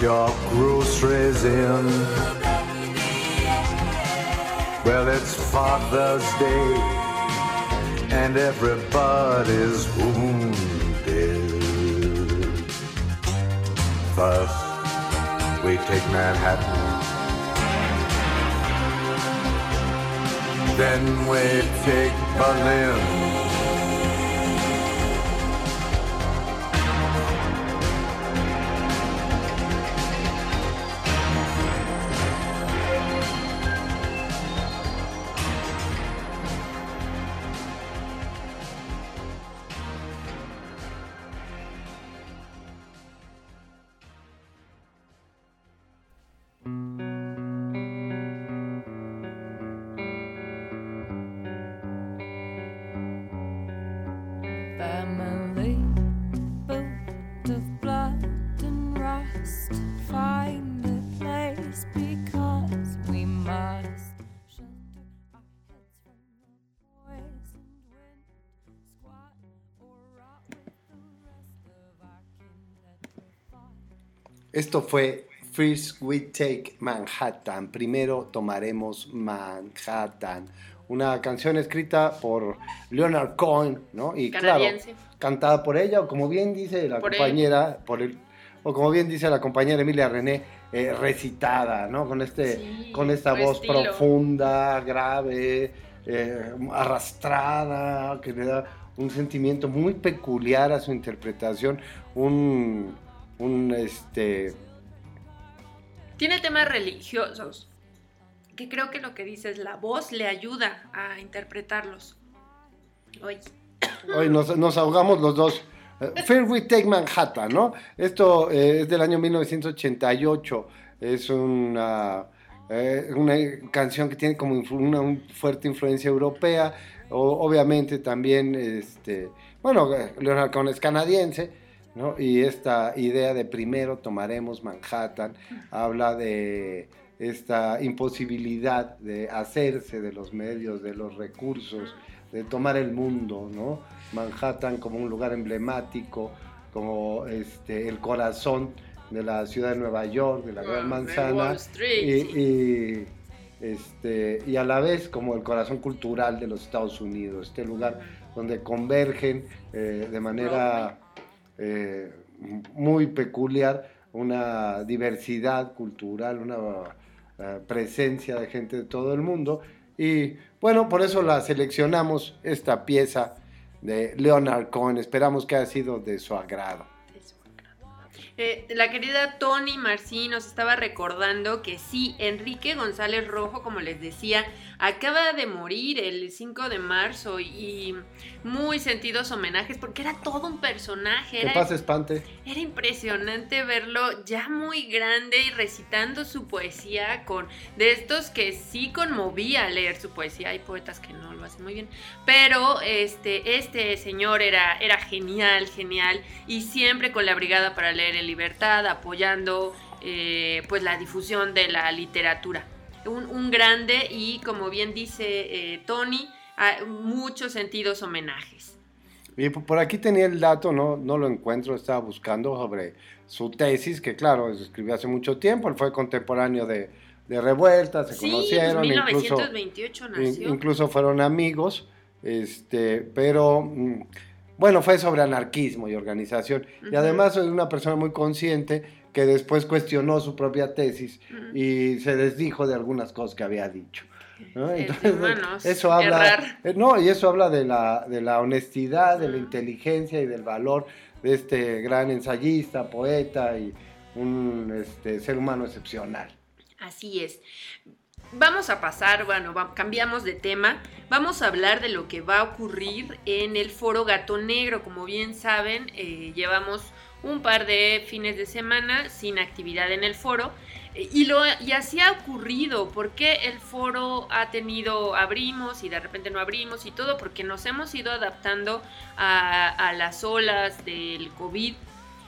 Your groceries in. Well, it's Father's Day, and everybody's wounded. First, we take Manhattan. Then we take Berlin. Esto fue First We Take Manhattan. Primero tomaremos Manhattan. Una canción escrita por Leonard Cohen, ¿no? Y claro, cantada por ella, o como bien dice la compañera, por el, o como bien dice la compañera Emilia René, eh, recitada, ¿no? Con, este, con esta voz profunda, grave, eh, arrastrada, que le da un sentimiento muy peculiar a su interpretación, un un este... Tiene temas religiosos, que creo que lo que dice es la voz le ayuda a interpretarlos. Hoy. Hoy nos, ahogamos los dos. Fear We Take Manhattan, ¿no? Esto eh, es del año 1988. Es una, eh, una canción que tiene como una fuerte influencia europea. obviamente también, este, bueno, Leonard Cohen es canadiense y esta idea de primero tomaremos Manhattan habla de esta imposibilidad de hacerse de los medios, de los recursos, de tomar el mundo, ¿no? Manhattan como un lugar emblemático, como este, el corazón de la ciudad de Nueva York, de la Gran Manzana, y, este, y a la vez como el corazón cultural de los Estados Unidos, este lugar donde convergen eh, de manera eh, muy peculiar, una diversidad cultural, una eh, presencia de gente de todo el mundo. Y bueno, por eso la seleccionamos esta pieza de Leonard Cohen. Esperamos que haya sido de su agrado. Eh, la querida Tony Marcí nos estaba recordando que sí, Enrique González Rojo, como les decía, acaba de morir el 5 de marzo y muy sentidos homenajes porque era todo un personaje. Era, pasa espante. Era impresionante verlo ya muy grande y recitando su poesía con de estos que sí conmovía leer su poesía. Hay poetas que no lo hacen muy bien, pero este, este señor era, era genial, genial y siempre con la brigada para leer en libertad, apoyando eh, pues la difusión de la literatura un, grande y como bien dice eh, Tony, muchos sentidos homenajes. Y por aquí tenía el dato, no, no lo encuentro, estaba buscando sobre su tesis, que claro, escribió hace mucho tiempo, él fue contemporáneo de, de Revuelta, se sí, conocieron. 1928 incluso, nació. incluso fueron amigos, este, pero mm, bueno, fue sobre anarquismo y organización. Y además es una persona muy consciente que después cuestionó su propia tesis y se desdijo de algunas cosas que había dicho. Entonces, eso habla, eh, no, y eso habla de la, de la honestidad, de la inteligencia y del valor de este gran ensayista, poeta y un este, ser humano excepcional. Así es. Vamos a pasar, bueno, cambiamos de tema. Vamos a hablar de lo que va a ocurrir en el foro Gato Negro. Como bien saben, eh, llevamos un par de fines de semana sin actividad en el foro. Y, lo, y así ha ocurrido, porque el foro ha tenido, abrimos y de repente no abrimos y todo, porque nos hemos ido adaptando a, las olas del COVID.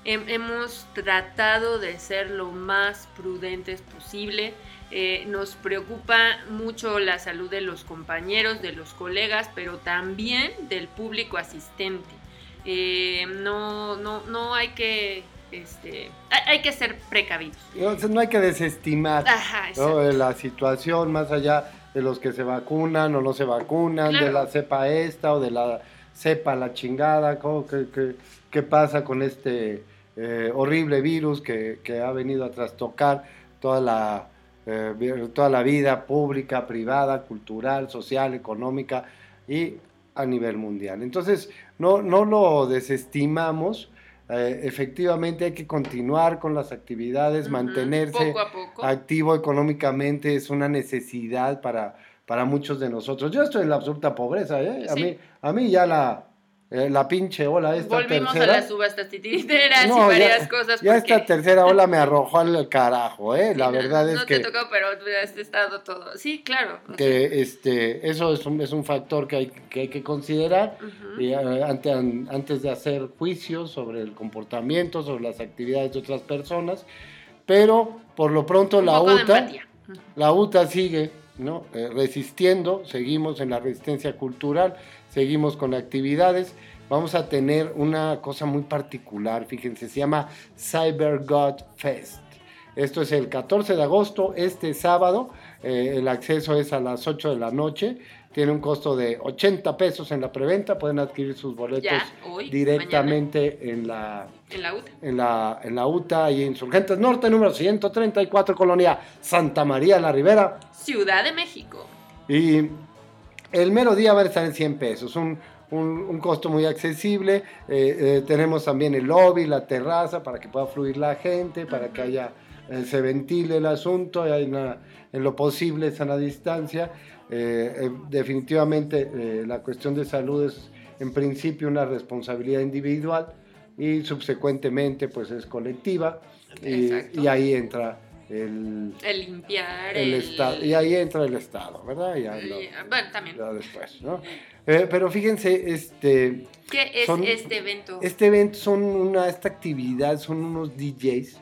hemos tratado de ser lo más prudentes posible. Eh, nos preocupa mucho la salud de los compañeros, de los colegas, pero también del público asistente. Eh, no, no, no hay que este, hay, que ser precavidos. No, hay que desestimar la situación más allá de los que se vacunan o no se vacunan, de la cepa esta o de la cepa la chingada, ¿qué, qué, pasa con este eh, horrible virus que, ha venido a trastocar toda la, eh, toda la vida pública, privada, cultural, social, económica y a nivel mundial. Entonces, no, no lo desestimamos. Eh, efectivamente hay que continuar con las actividades, mantenerse activo económicamente es una necesidad para, para muchos de nosotros. Yo estoy en la absoluta pobreza, ¿eh? a, mí, a mí ya la, eh, la pinche ola esta Volvimos a las subastas titiriteras y varias cosas. Ya esta tercera ola me arrojó al carajo, ¿eh? La verdad es que... No te tocó, pero has estado todo. Sí, claro. Que este, eso es un, es un factor que hay que, hay que considerar y, ante, antes de hacer juicios sobre el comportamiento, sobre las actividades de otras personas. Pero por lo pronto la UTA, la UTA sigue ¿no? Eh, resistiendo, seguimos en la resistencia cultural seguimos con actividades. Vamos a tener una cosa muy particular, fíjense, se llama Cyber God Fest. Esto es el 14 de agosto, este sábado. Eh, el acceso es a las 8 de la noche. Tiene un costo de 80 pesos en la preventa. Pueden adquirir sus boletos directamente en la, en la UTA. En la, en la UTA y Insurgentes Norte, número 134, Colonia Santa María la Ribera. Ciudad de México. Y el mero día va a estar en 100 pesos, un, costo muy accesible. Eh, eh, tenemos también el lobby, la terraza para que pueda fluir la gente, para que haya, eh, se ventile el asunto, y hay en lo posible sana distancia. definitivamente la cuestión de salud es en principio una responsabilidad individual y subsecuentemente pues es colectiva y ahí entra el, limpiar el, Estado. Y ahí entra el Estado, ¿verdad? bueno, también. después, ¿no? Eh, pero fíjense, este... ¿Qué es este evento? Este evento son una, esta actividad, son unos DJs,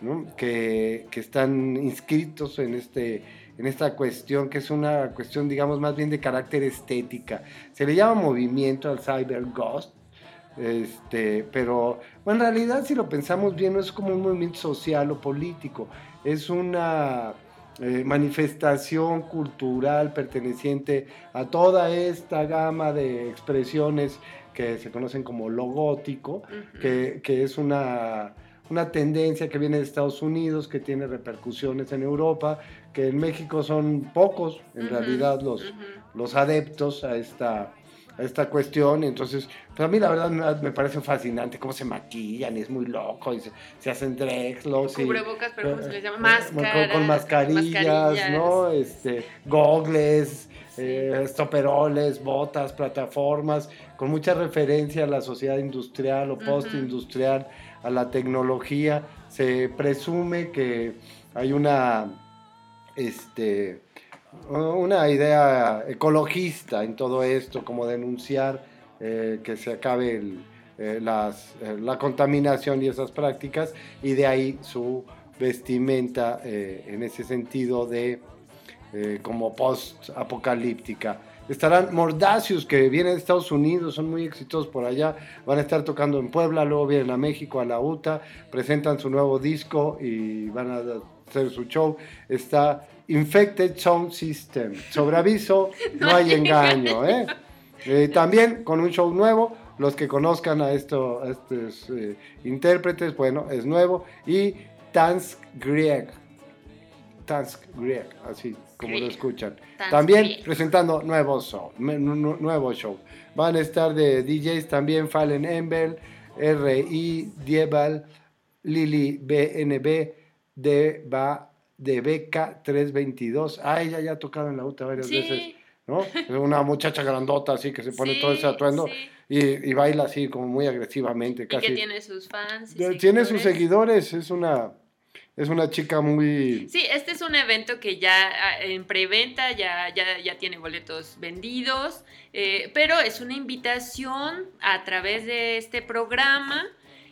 ¿no? Que, que, están inscritos en este en esta cuestión, que es una cuestión, digamos, más bien de carácter estética. Se le llama movimiento al Cyber Ghost, este, pero bueno, en realidad si lo pensamos bien no es como un movimiento social o político, es una eh, manifestación cultural perteneciente a toda esta gama de expresiones que se conocen como logótico, que, es una, una, tendencia que viene de Estados Unidos, que tiene repercusiones en Europa, que en México son pocos, en realidad, los, los adeptos a esta esta cuestión. Entonces, pues a mí la verdad me parece fascinante cómo se maquillan, es muy loco, y se, hacen drexlos. Cubrebocas, pero ¿cómo se les llama? Máscaras. Con, mascarillas, ¿no? Este, gogles, eh, estoperoles, botas, plataformas, con mucha referencia a la sociedad industrial o postindustrial, a la tecnología. Se presume que hay una, este, una idea ecologista en todo esto, como denunciar eh, que se acabe eh, eh, la contaminación y esas prácticas, y de ahí su vestimenta en ese sentido de como post-apocalíptica. Estarán Mordacius, que vienen de Estados Unidos, son muy exitosos por allá, van a estar tocando en Puebla, luego vienen a México, a la UTA, presentan su nuevo disco y van a hacer su show. Está Infected Sound System. Sobre aviso, no, hay engaño. ¿eh? ¿eh? también con un show nuevo, los que conozcan a, esto, estos eh, intérpretes, bueno, es nuevo. Y Tansk Grieg. Tansk Grieg, así como lo escuchan. también presentando nuevo show, nuevo show. Van a estar de DJs también Fallen Embel, R.I. Diebal, Lili BNB, Deba de Beca 322. Ah, ella ya ha tocado en la UTA varias veces, ¿no? Es una muchacha grandota así que se pone todo ese atuendo y, baila así como muy agresivamente. Casi. Y que tiene sus fans. tiene sus seguidores, es una... Es una chica muy... Sí, este es un evento que ya ah, en preventa ya, ya, ya tiene boletos vendidos, eh, pero es una invitación a través de este programa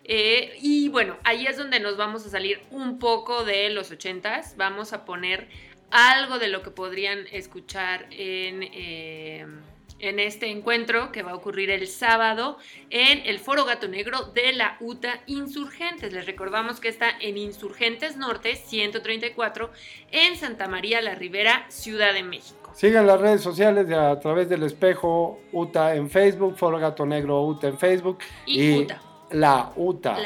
eh, y bueno, ahí es donde nos vamos a salir un poco de los ochentas. Vamos a poner algo de lo que podrían escuchar en, eh, en este encuentro que va a ocurrir el sábado en el Foro Gato Negro de la UTA Insurgentes. Les recordamos que está en Insurgentes Norte 134 en Santa María la Ribera, Ciudad de México. Sigan las redes sociales a través del espejo UTA en Facebook, Foro Gato Negro UTA en Facebook. Y, UTA La UTA.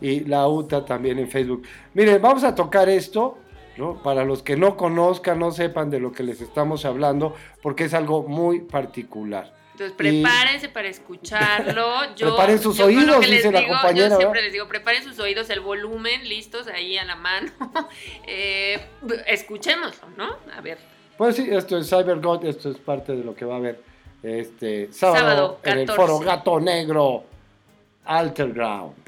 Y La UTA también en Facebook. Miren, vamos a tocar esto, ¿no? Para los que no conozcan, no sepan de lo que les estamos hablando, porque es algo muy particular. Entonces prepárense para escucharlo. Yo, preparen sus oídos, dice la compañera. Yo siempre les digo, preparen sus oídos, el volumen, listos ahí a la mano. eh, escuchémoslo, ¿no? A ver. Pues sí, esto es Cyber God, esto es parte de lo que va a haber este sábado, en el foro Gato Negro Alterground.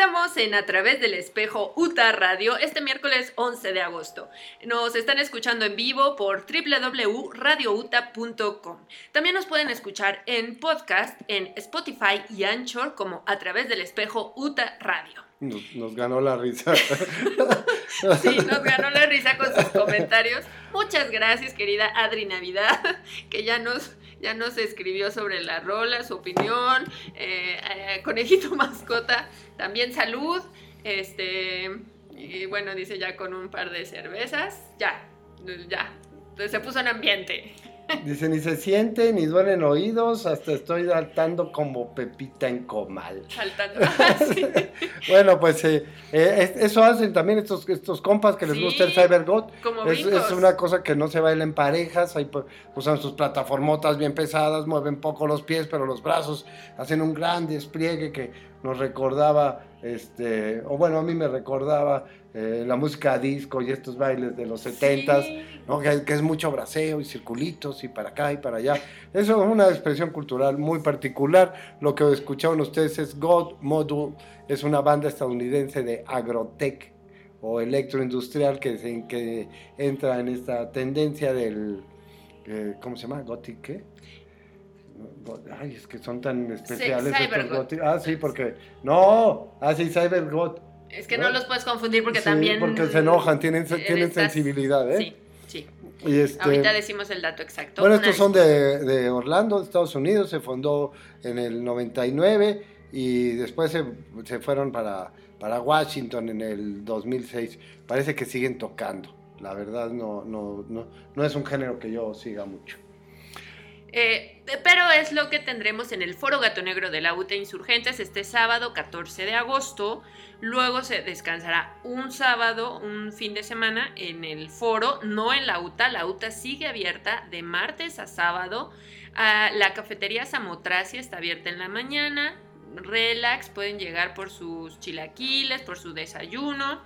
Estamos en A través del espejo UTA Radio este miércoles 11 de agosto. Nos están escuchando en vivo por www.radiouta.com. También nos pueden escuchar en podcast en Spotify y Anchor como A través del espejo UTA Radio. Nos, ganó la risa. sí, nos ganó la risa con sus comentarios. Muchas gracias, querida Adri Navidad, que ya nos ya nos escribió sobre la rola, su opinión, eh, eh, conejito mascota, también salud, este, y bueno, dice ya con un par de cervezas, ya, ya, entonces se puso en ambiente. Dice, ni se siente, ni duelen oídos, hasta estoy saltando como Pepita en comal. Saltando. bueno, pues eh, eh, eso hacen también estos, estos compas que les gusta el cybergot. Es, es, una cosa que no se baila en parejas, ahí pues, usan sus plataformotas bien pesadas, mueven poco los pies, pero los brazos hacen un gran despliegue que nos recordaba, este, o bueno, a mí me recordaba eh, la música disco y estos bailes de los setentas, ¿no? que, es mucho braseo y circulitos y para acá y para allá. Eso es una expresión cultural muy particular. Lo que escucharon ustedes es God Module, es una banda estadounidense de agrotech o electroindustrial que, se, que entra en esta tendencia del, eh, ¿cómo se llama? ¿Gothic qué? Ay, es que son tan especiales. ah, sí, porque... No, ah, sí, Cybergot es que no, los puedes confundir porque también. Porque se enojan, tienen, tienen sensibilidad, ¿eh? Sí, sí. Y este, Ahorita decimos el dato exacto. Bueno, estos son de, de, Orlando, de Estados Unidos, se fundó en el 99 y después se, se fueron para, para Washington en el 2006. Parece que siguen tocando. La verdad no, no, no, no es un género que yo siga mucho. Eh, pero es lo que tendremos en el Foro Gato Negro de la UTA Insurgentes este sábado 14 de agosto. Luego se descansará un sábado, un fin de semana en el foro, no en la UTA. La UTA sigue abierta de martes a sábado. Ah, la cafetería Samotracia está abierta en la mañana. Relax, pueden llegar por sus chilaquiles, por su desayuno.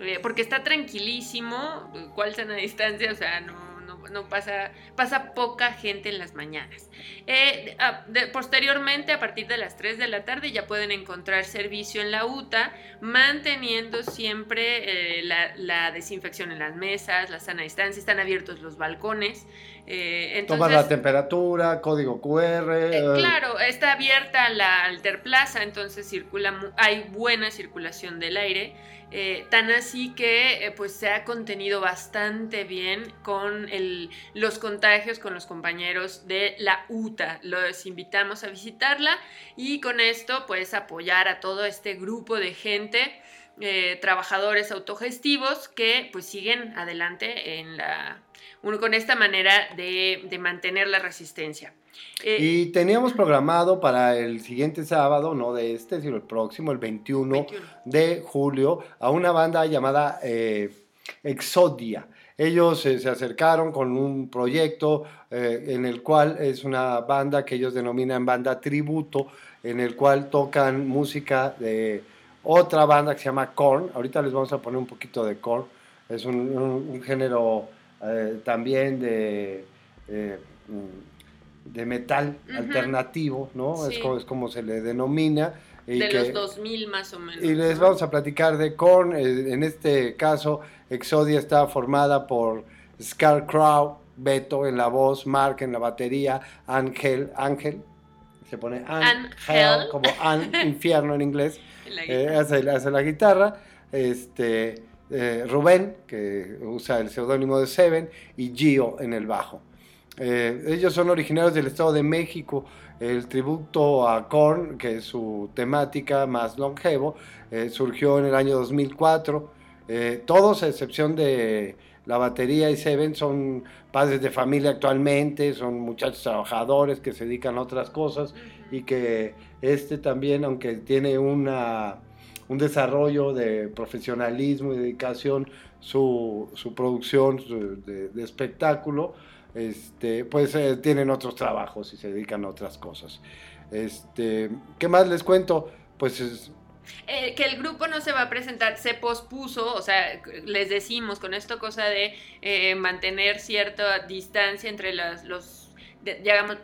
Eh, porque está tranquilísimo. ¿Cuál sana distancia? O sea, no no pasa, pasa poca gente en las mañanas. Eh, posteriormente, a partir de las 3 de la tarde, ya pueden encontrar servicio en la UTA, manteniendo siempre eh, la, desinfección en las mesas, la sana distancia, están abiertos los balcones. Eh, entonces, la temperatura, código QR. Eh, claro, está abierta la Alterplaza, entonces circula, hay buena circulación del aire. Eh, tan así que pues se ha contenido bastante bien con los contagios con los compañeros de la UTA. Los invitamos a visitarla y con esto pues apoyar a todo este grupo de gente, trabajadores autogestivos que pues siguen adelante en la con esta manera de, mantener la resistencia. Eh, y teníamos programado para el siguiente sábado, no de este, sino el próximo, el 21, de julio, a una banda llamada eh, Exodia. Ellos eh, se acercaron con un proyecto en el cual es una banda que ellos denominan banda tributo, en el cual tocan música de otra banda que se llama Korn. Ahorita les vamos a poner un poquito de Korn. Es un género eh, también de, eh, de metal alternativo, ¿no? Es, como, es como se le denomina. Y de los 2000 más o menos. Y les vamos a platicar de Korn. Eh, en este caso, Exodia está formada por Scarecrow, Beto en la voz, Mark en la batería, Ángel, Ángel, se pone Ángel, como An, infierno en inglés, hace, hace, la guitarra, este, eh, Rubén, que usa el seudónimo de Seven, y Gio en el bajo. Eh, ellos son originarios del Estado de México. El tributo a Korn, que es su temática más longevo, eh, surgió en el año 2004. todos, a excepción de la batería y Seven, son padres de familia actualmente, son muchachos trabajadores que se dedican a otras cosas y que este también, aunque tiene una un desarrollo de profesionalismo y dedicación su, su producción de, espectáculo, este, pues eh, tienen otros trabajos y se dedican a otras cosas. Este, ¿Qué más les cuento? Pues eh, que el grupo no se va a presentar, se pospuso, o sea, les decimos con esto cosa de eh, mantener cierta distancia entre las, los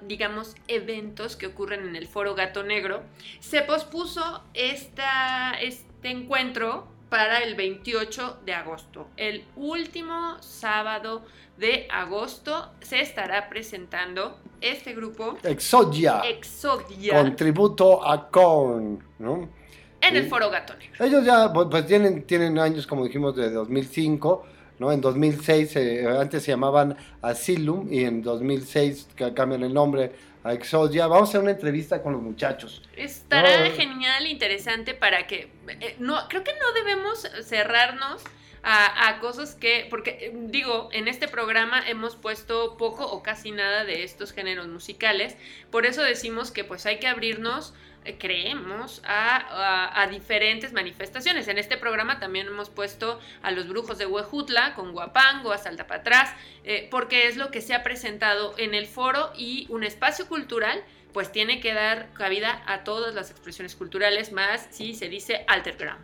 digamos, eventos que ocurren en el foro Gato Negro, se pospuso esta, este encuentro para el 28 de agosto. El último sábado de agosto se estará presentando este grupo. Exodia. Exodia. Con tributo a Korn, ¿no? En el foro Gato Negro. Ellos ya pues tienen, tienen años, como dijimos, de 2005 en 2006, eh, antes se llamaban Asylum y en 2006 cambian el nombre a Exodia. Vamos a hacer una entrevista con los muchachos. Estará genial, interesante para que... Eh, no, creo que no debemos cerrarnos a, a, cosas que, porque eh, digo, en este programa hemos puesto poco o casi nada de estos géneros musicales, por eso decimos que pues hay que abrirnos creemos a, diferentes manifestaciones. En este programa también hemos puesto a los brujos de Huejutla con Guapango, a Salta para atrás, eh, porque es lo que se ha presentado en el foro y un espacio cultural pues tiene que dar cabida a todas las expresiones culturales, más si se dice altergram.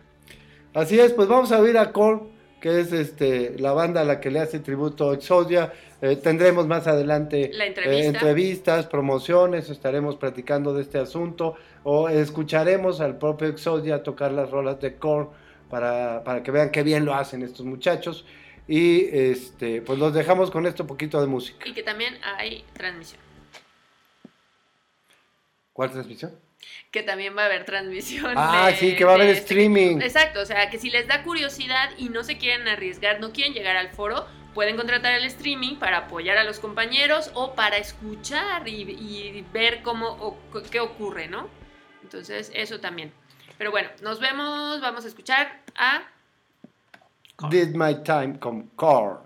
Así es, pues vamos a ver a Cor, que es este, la banda a la que le hace tributo Exodia. Eh, tendremos más adelante entrevistas, promociones, estaremos platicando de este asunto o escucharemos al propio Exodia tocar las rolas de Korn para, para, que vean qué bien lo hacen estos muchachos. Y este, pues los dejamos con esto poquito de música. Y que también hay transmisión. ¿Cuál transmisión? Que también va a haber transmisión. Ah, sí, que va a haber este streaming. exacto, o sea, que si les da curiosidad y no se quieren arriesgar, no quieren llegar al foro, pueden contratar el streaming para apoyar a los compañeros o para escuchar y, y ver cómo o, qué ocurre, ¿no? Entonces, eso también. Pero bueno, nos vemos, vamos a escuchar a... Did My Time Come Corn.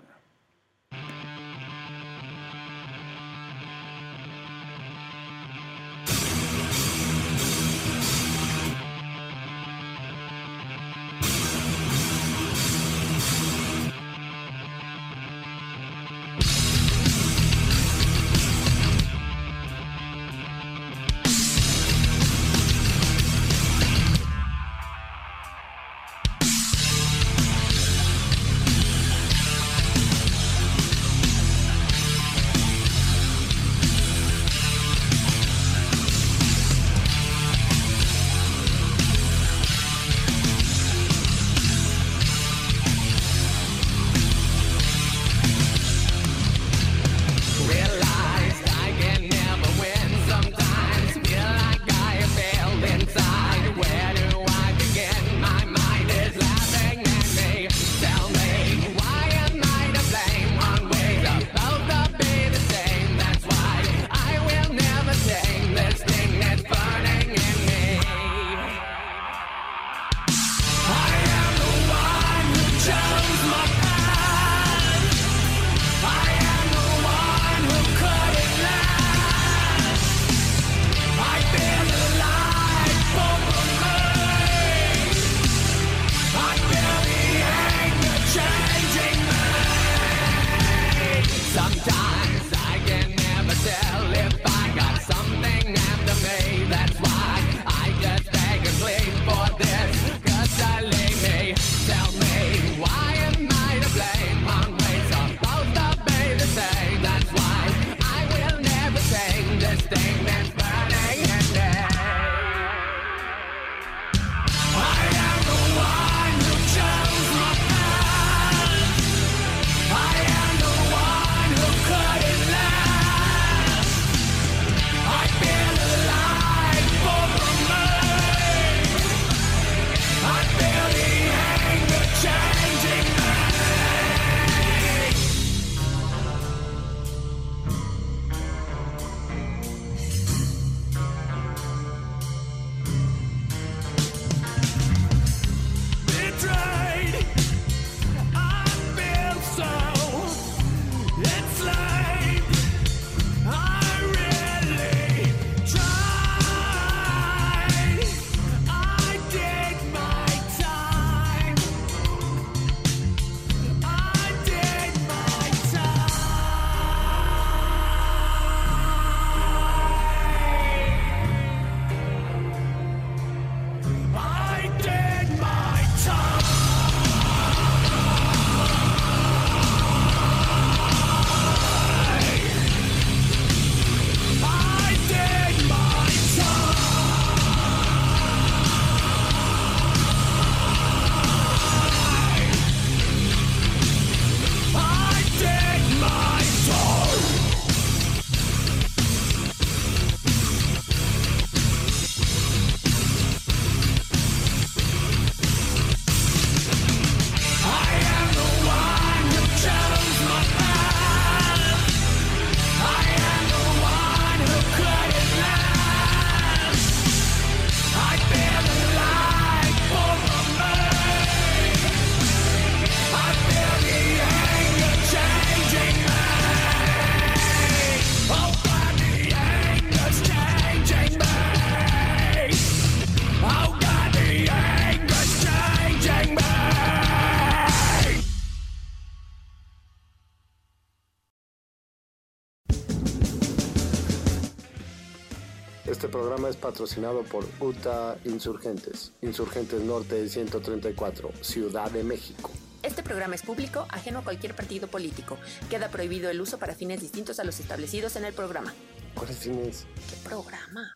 Es patrocinado por UTA Insurgentes, Insurgentes Norte 134, Ciudad de México. Este programa es público, ajeno a cualquier partido político. Queda prohibido el uso para fines distintos a los establecidos en el programa. ¿Cuáles fines? ¿Qué programa?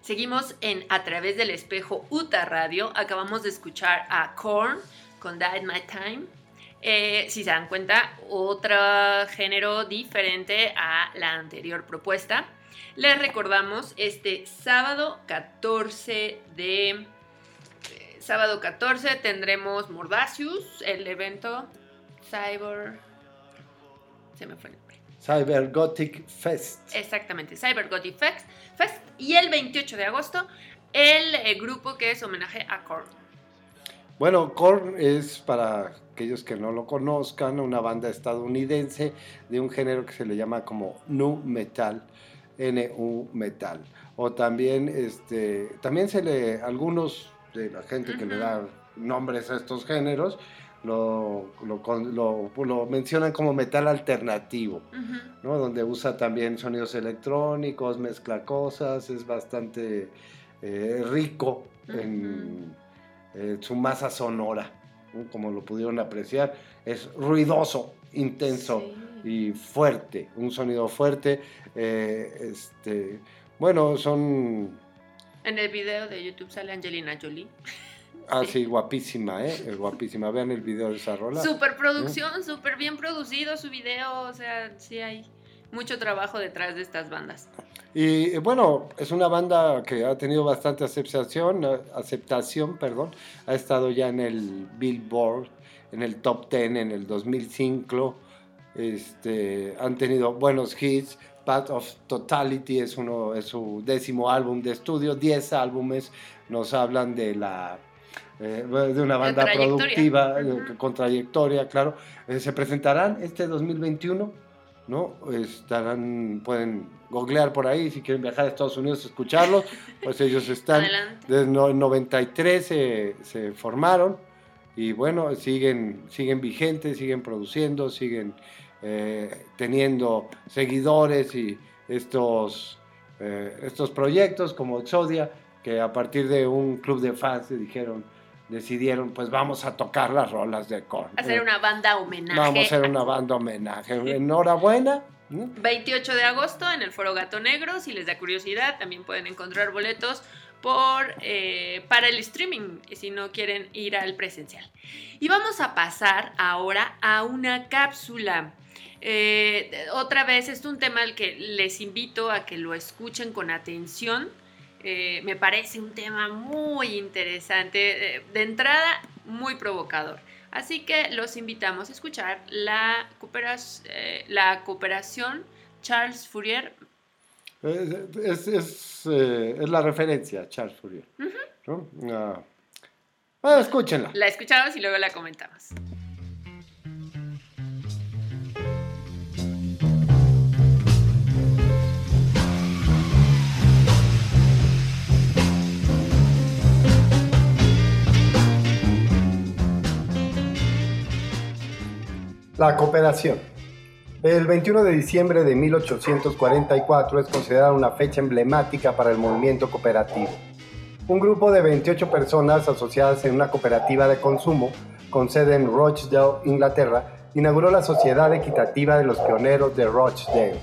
Seguimos en A través del espejo UTA Radio. Acabamos de escuchar a Korn con Died My Time. Eh, si se dan cuenta, otro género diferente a la anterior propuesta. Les recordamos este sábado 14 de... Eh, sábado 14 tendremos Mordacius, el evento Cyber... Se me fue el nombre. Cyber Gothic Fest. Exactamente, Cyber Gothic Fest. Fest. Y el 28 de agosto, el, el grupo que es homenaje a Korn. Bueno, Korn es, para aquellos que no lo conozcan, una banda estadounidense de un género que se le llama como nu metal, nu metal. O también, este, también se le, algunos de la gente que le da nombres a estos géneros, lo, lo, lo, mencionan como metal alternativo, ¿no? donde usa también sonidos electrónicos, mezcla cosas, es bastante eh, rico en eh, su masa sonora, como lo pudieron apreciar, es ruidoso, intenso y fuerte, un sonido fuerte. Eh, este, bueno, son... En el video de YouTube sale Angelina Jolie. Ah, sí, guapísima, ¿eh? Guapísima. Vean el video de esa rola. Super producción, súper bien producido su video. O sea, sí hay mucho trabajo detrás de estas bandas. Y bueno, es una banda que ha tenido bastante aceptación, aceptación, perdón. Ha estado ya en el Billboard, en el Top 10 en el 2005. Este, han tenido buenos hits. Path of Totality es, uno, es su décimo álbum de estudio. Diez álbumes nos hablan de la eh, de una banda productiva, eh, con trayectoria, claro. Eh, se presentarán este 2021 ¿no? Estarán, pueden googlear por ahí si quieren viajar a Estados Unidos a escucharlos, pues ellos están, desde el 93 se, se, formaron y bueno, siguen, siguen vigentes, siguen produciendo, siguen eh, teniendo seguidores y estos, eh, estos proyectos como Exodia, que a partir de un club de fans se dijeron, decidieron, pues vamos a tocar las rolas de Korn. Hacer una banda homenaje. Vamos a hacer una banda homenaje. Enhorabuena. 28 de agosto en el Foro Gato Negro. Si les da curiosidad, también pueden encontrar boletos por, eh, para el streaming si no quieren ir al presencial. Y vamos a pasar ahora a una cápsula. Eh, otra vez, es un tema al que les invito a que lo escuchen con atención eh, me parece un tema muy interesante, eh, de entrada muy provocador. Así que los invitamos a escuchar la, eh, la cooperación Charles Fourier. Es, es, la referencia, Charles Fourier. Ah, escúchenla. La escuchamos y luego la comentamos. La cooperación. El 21 de diciembre de 1844 es considerada una fecha emblemática para el movimiento cooperativo. Un grupo de 28 personas asociadas en una cooperativa de consumo con sede en Rochdale, Inglaterra, inauguró la Sociedad Equitativa de los Pioneros de Rochdale.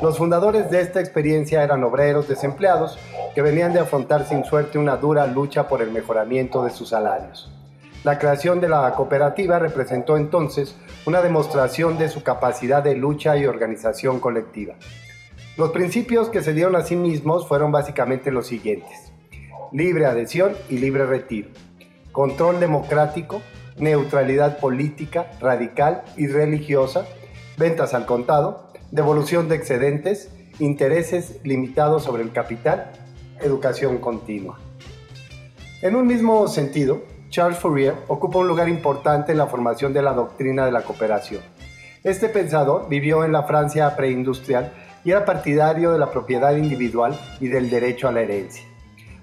Los fundadores de esta experiencia eran obreros desempleados que venían de afrontar sin suerte una dura lucha por el mejoramiento de sus salarios. La creación de la cooperativa representó entonces una demostración de su capacidad de lucha y organización colectiva. Los principios que se dieron a sí mismos fueron básicamente los siguientes. Libre adhesión y libre retiro. Control democrático, neutralidad política, radical y religiosa, ventas al contado, devolución de excedentes, intereses limitados sobre el capital, educación continua. En un mismo sentido, Charles Fourier ocupa un lugar importante en la formación de la doctrina de la cooperación. Este pensador vivió en la Francia preindustrial y era partidario de la propiedad individual y del derecho a la herencia.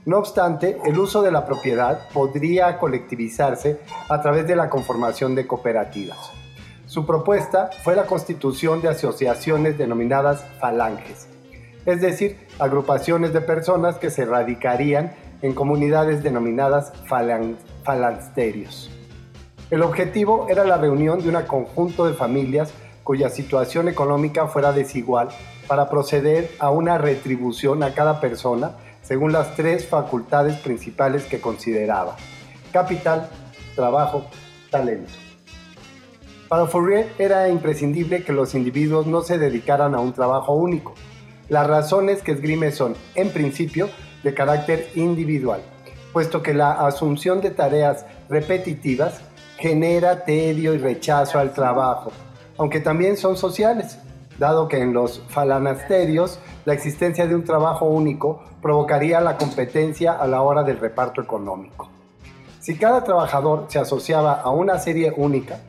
No obstante, el uso de la propiedad podría colectivizarse a través de la conformación de cooperativas. Su propuesta fue la constitución de asociaciones denominadas falanges, es decir, agrupaciones de personas que se radicarían en comunidades denominadas falansterios. El objetivo era la reunión de un conjunto de familias cuya situación económica fuera desigual para proceder a una retribución a cada persona según las tres facultades principales que consideraba. Capital, trabajo, talento. Para Fourier era imprescindible que los individuos no se dedicaran a un trabajo único. Las razones que esgrime son, en principio, de carácter individual, puesto que la asunción de tareas repetitivas genera tedio y rechazo al trabajo, aunque también son sociales, dado que en los falanasterios la existencia de un trabajo único provocaría la competencia a la hora del reparto económico. Si cada trabajador se asociaba a una serie única,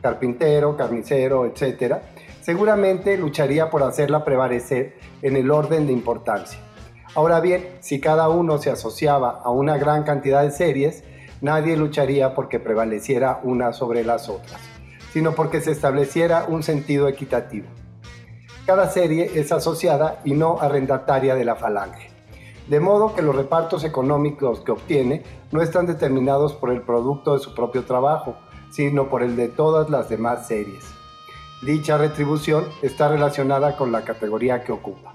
carpintero, carnicero, etc., seguramente lucharía por hacerla prevalecer en el orden de importancia. Ahora bien, si cada uno se asociaba a una gran cantidad de series, nadie lucharía porque prevaleciera una sobre las otras, sino porque se estableciera un sentido equitativo. Cada serie es asociada y no arrendataria de la falange, de modo que los repartos económicos que obtiene no están determinados por el producto de su propio trabajo, sino por el de todas las demás series. Dicha retribución está relacionada con la categoría que ocupa,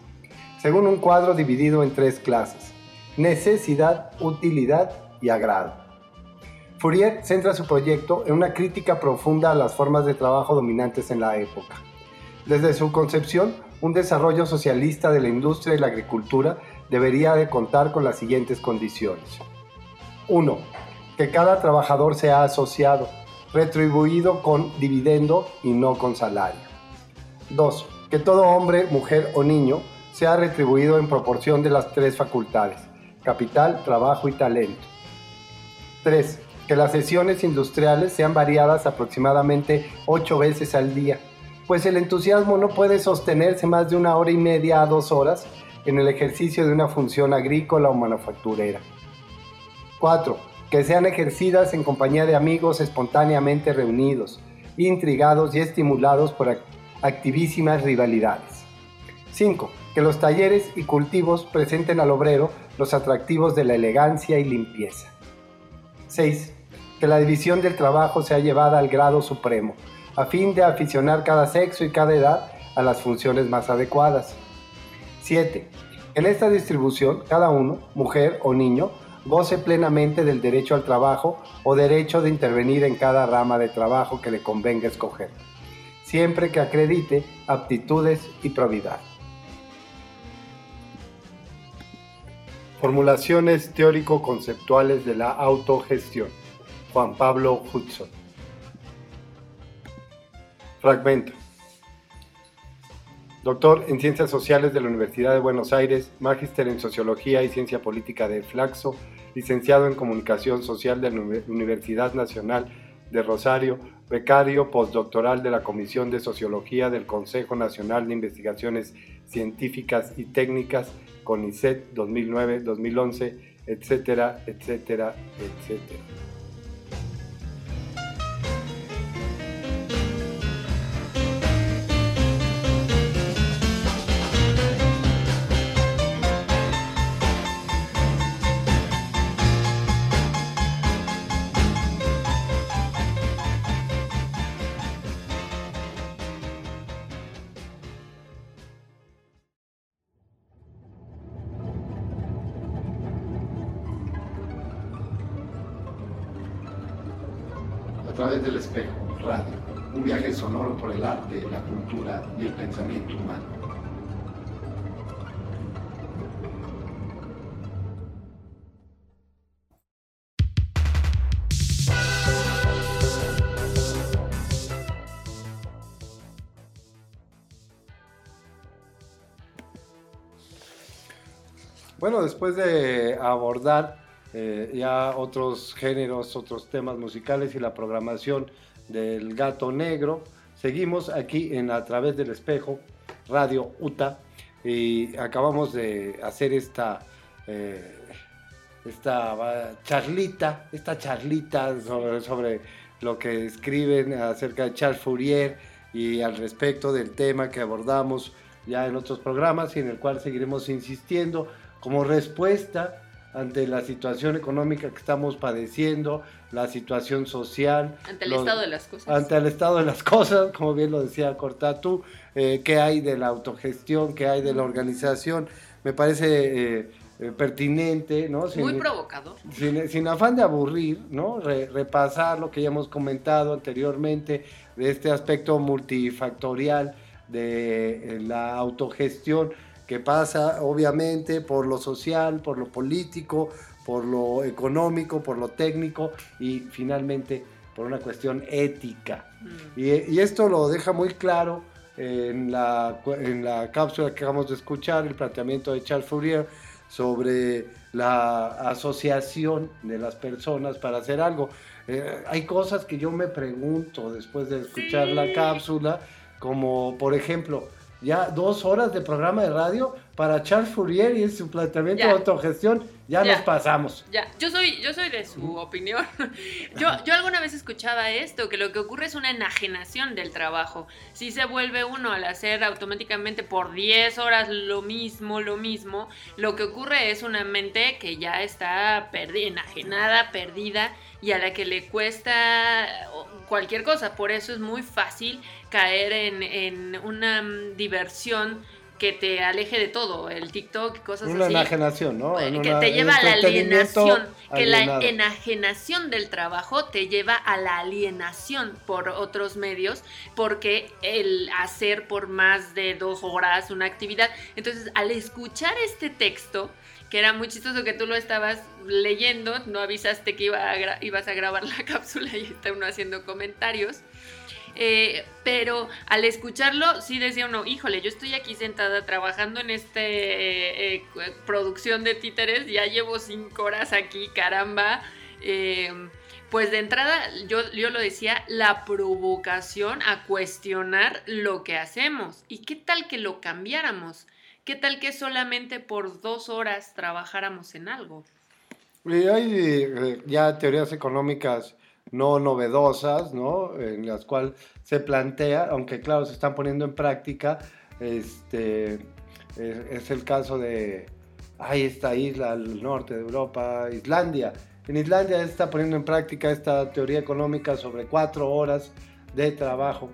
según un cuadro dividido en tres clases, necesidad, utilidad y agrado. Fourier centra su proyecto en una crítica profunda a las formas de trabajo dominantes en la época. Desde su concepción, un desarrollo socialista de la industria y la agricultura debería de contar con las siguientes condiciones. 1. Que cada trabajador sea asociado, retribuido con dividendo y no con salario. 2. Que todo hombre, mujer o niño sea retribuido en proporción de las tres facultades, capital, trabajo y talento. 3 que las sesiones industriales sean variadas aproximadamente ocho veces al día, pues el entusiasmo no puede sostenerse más de una hora y media a dos horas en el ejercicio de una función agrícola o manufacturera. 4. Que sean ejercidas en compañía de amigos espontáneamente reunidos, intrigados y estimulados por activísimas rivalidades. 5. Que los talleres y cultivos presenten al obrero los atractivos de la elegancia y limpieza. 6. Que la división del trabajo sea llevada al grado supremo, a fin de aficionar cada sexo y cada edad a las funciones más adecuadas. 7. En esta distribución, cada uno, mujer o niño, goce plenamente del derecho al trabajo o derecho de intervenir en cada rama de trabajo que le convenga escoger, siempre que acredite aptitudes y probidad. Formulaciones teórico-conceptuales de la autogestión. Juan Pablo Hudson. Fragmento. Doctor en Ciencias Sociales de la Universidad de Buenos Aires, magíster en Sociología y Ciencia Política de Flaxo, licenciado en Comunicación Social de la Universidad Nacional de Rosario, becario postdoctoral de la Comisión de Sociología del Consejo Nacional de Investigaciones Científicas y Técnicas CONICET 2009-2011, etcétera, etcétera, etcétera. La cultura y el pensamiento humano. Bueno, después de abordar eh, ya otros géneros, otros temas musicales y la programación del Gato Negro. Seguimos aquí en A través del espejo, Radio UTA, y acabamos de hacer esta, eh, esta charlita, esta charlita sobre, sobre lo que escriben acerca de Charles Fourier y al respecto del tema que abordamos ya en otros programas y en el cual seguiremos insistiendo como respuesta ante la situación económica que estamos padeciendo, la situación social. Ante el estado de las cosas. Ante el estado de las cosas, como bien lo decía Cortatu, eh, qué hay de la autogestión, qué hay de la organización. Me parece eh, eh, pertinente, ¿no? Muy provocador. Sin, afán de aburrir, ¿no? repasar lo que ya hemos comentado anteriormente de este aspecto multifactorial de la autogestión que pasa obviamente por lo social, por lo político, por lo económico, por lo técnico y finalmente por una cuestión ética. Mm. Y, esto lo deja muy claro en la, en la cápsula que acabamos de escuchar, el planteamiento de Charles Fourier sobre la asociación de las personas para hacer algo. Eh, hay cosas que yo me pregunto después de escuchar la cápsula, como por ejemplo, ya dos horas de programa de radio para Charles Fourier y su planteamiento de autogestión, ya, nos pasamos. Ya, yo soy, yo soy de su opinión. Yo, yo alguna vez escuchaba esto, que lo que ocurre es una enajenación del trabajo. Si se vuelve uno al hacer automáticamente por 10 horas lo mismo, lo mismo, lo que ocurre es una mente que ya está perdida, enajenada, perdida y a la que le cuesta cualquier cosa. Por eso es muy fácil caer en, en una mm, diversión que te aleje de todo, el TikTok y cosas una así. Una enajenación, ¿no? que te lleva a la alienación, que la enajenación del trabajo te lleva a la alienación por otros medios, porque el hacer por más de dos horas una actividad, entonces al escuchar este texto, que era muy chistoso que tú lo estabas leyendo, no avisaste que iba ibas a grabar la cápsula y está uno haciendo comentarios. Eh, pero al escucharlo, sí decía uno, híjole, yo estoy aquí sentada trabajando en esta eh, eh, producción de títeres, ya llevo cinco horas aquí, caramba. pues de entrada, yo, yo lo decía, la provocación a cuestionar lo que hacemos. ¿Y qué tal que lo cambiáramos? ¿Qué tal que solamente por dos horas trabajáramos en algo? hay ya teorías económicas no novedosas, ¿no? En las cuales se plantea, aunque claro, se están poniendo en práctica, este, es, el caso de, ahí esta isla al norte de Europa, Islandia. En Islandia está poniendo en práctica esta teoría económica sobre cuatro horas de trabajo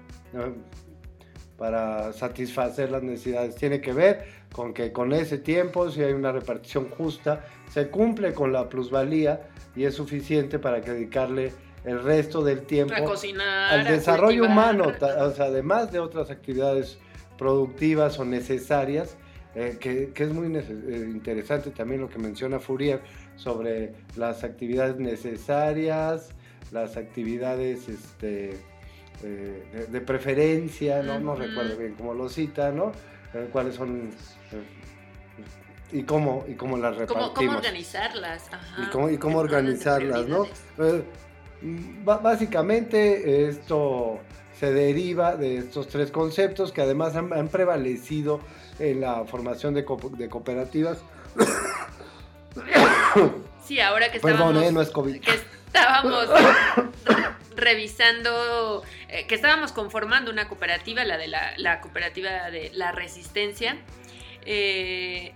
para satisfacer las necesidades. Tiene que ver con que con ese tiempo, si hay una repartición justa, se cumple con la plusvalía y es suficiente para que dedicarle el resto del tiempo al desarrollo humano, o sea, además de otras actividades productivas o necesarias, eh, que, es muy eh, interesante también lo que menciona Fourier sobre las actividades necesarias, las actividades este, eh, de, preferencia, ¿no? no recuerdo bien cómo lo cita, ¿no? cuáles son y cómo, y cómo las repartimos. Cómo, organizarlas. Y cómo, y cómo organizarlas, ¿no? Básicamente esto se deriva de estos tres conceptos que además han, prevalecido en la formación de, cooperativas. Sí, ahora que estábamos, eh, Que estábamos revisando, eh, que estábamos conformando una cooperativa, la de la, la cooperativa de la resistencia. Eh,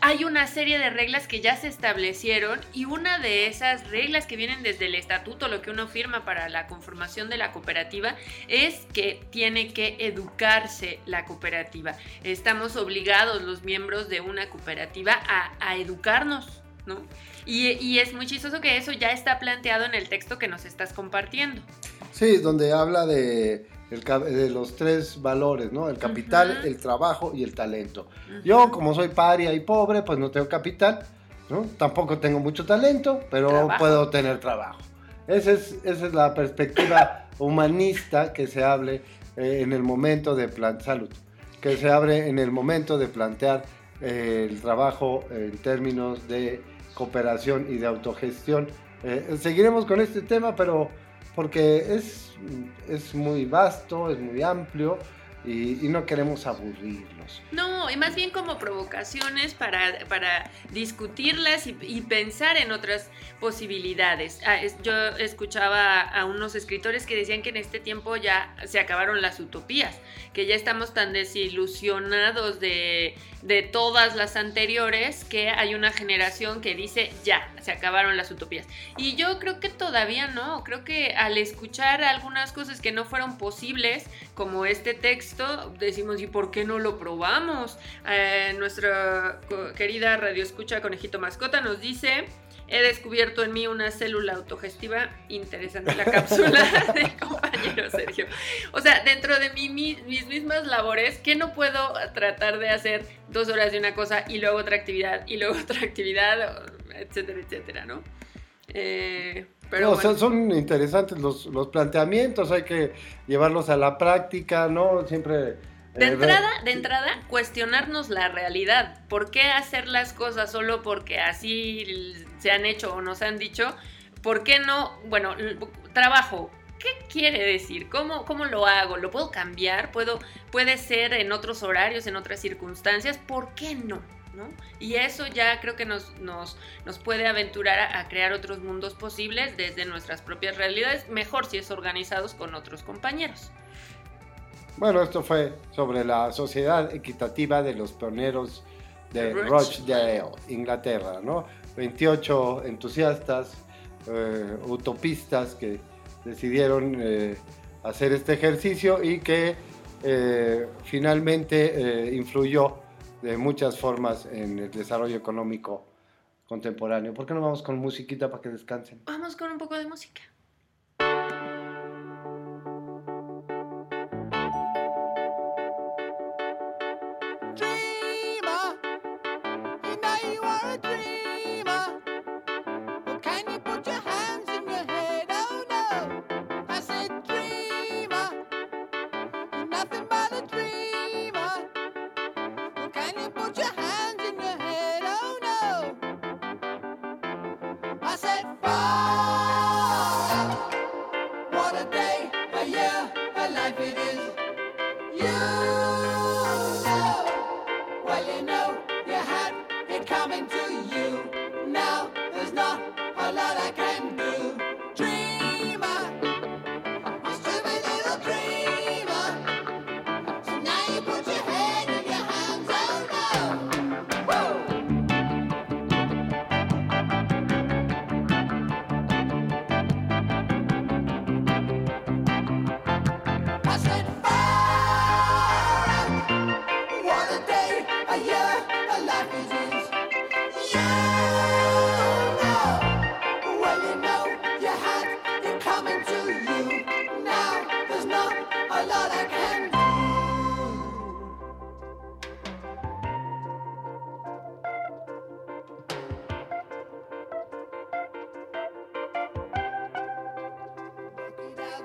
hay una serie de reglas que ya se establecieron y una de esas reglas que vienen desde el estatuto, lo que uno firma para la conformación de la cooperativa, es que tiene que educarse la cooperativa. Estamos obligados los miembros de una cooperativa a, educarnos, ¿no? Y, y, es muy chistoso que eso ya está planteado en el texto que nos estás compartiendo. Sí, donde habla de de los tres valores, ¿no? El capital, el trabajo y el talento. Yo, como soy paria y pobre, pues no tengo capital, ¿no? Tampoco tengo mucho talento, pero puedo tener trabajo. Esa es, esa es la perspectiva humanista que se hable eh, en el momento de plan salud, que se abre en el momento de plantear eh, el trabajo en términos de cooperación y de autogestión. Eh, seguiremos con este tema, pero porque es, es muy vasto, es muy amplio y, no queremos aburrirlo. No, y más bien como provocaciones para, para discutirlas y, y pensar en otras posibilidades. Ah, yo escuchaba a unos escritores que decían que en este tiempo ya se acabaron las utopías, que ya estamos tan desilusionados de, de todas las anteriores que hay una generación que dice ya, se acabaron las utopías. Y yo creo que todavía no, creo que al escuchar algunas cosas que no fueron posibles, como este texto, decimos, ¿y por qué no lo probamos? Eh, nuestra querida radio escucha Conejito Mascota nos dice he descubierto en mí una célula autogestiva interesante, la cápsula del compañero Sergio. O sea, dentro de mí, mis mismas labores, ¿qué no puedo tratar de hacer dos horas de una cosa y luego otra actividad y luego otra actividad, etcétera, etcétera, ¿no? Eh, pero son, interesantes los, los planteamientos, hay que llevarlos a la práctica, ¿no? Siempre de entrada, de entrada, cuestionarnos la realidad. ¿Por qué hacer las cosas solo porque así se han hecho o nos han dicho? ¿Por qué no? Bueno, trabajo. ¿Qué quiere decir? ¿Cómo, ¿Cómo lo hago? ¿Lo puedo cambiar? ¿Puedo, ¿Puede ser en otros horarios, en otras circunstancias? ¿Por qué no? ¿No? Y eso ya creo que nos, nos, nos puede aventurar a, a, crear otros mundos posibles desde nuestras propias realidades, mejor si es organizados con otros compañeros. Bueno, esto fue sobre la sociedad equitativa de los pioneros de Rochdale, Inglaterra, ¿no? 28 entusiastas, eh, utopistas que decidieron eh, hacer este ejercicio y que eh, finalmente influyó de muchas formas en el desarrollo económico contemporáneo. ¿Por qué no vamos con musiquita para que descansen? Vamos con un poco de música.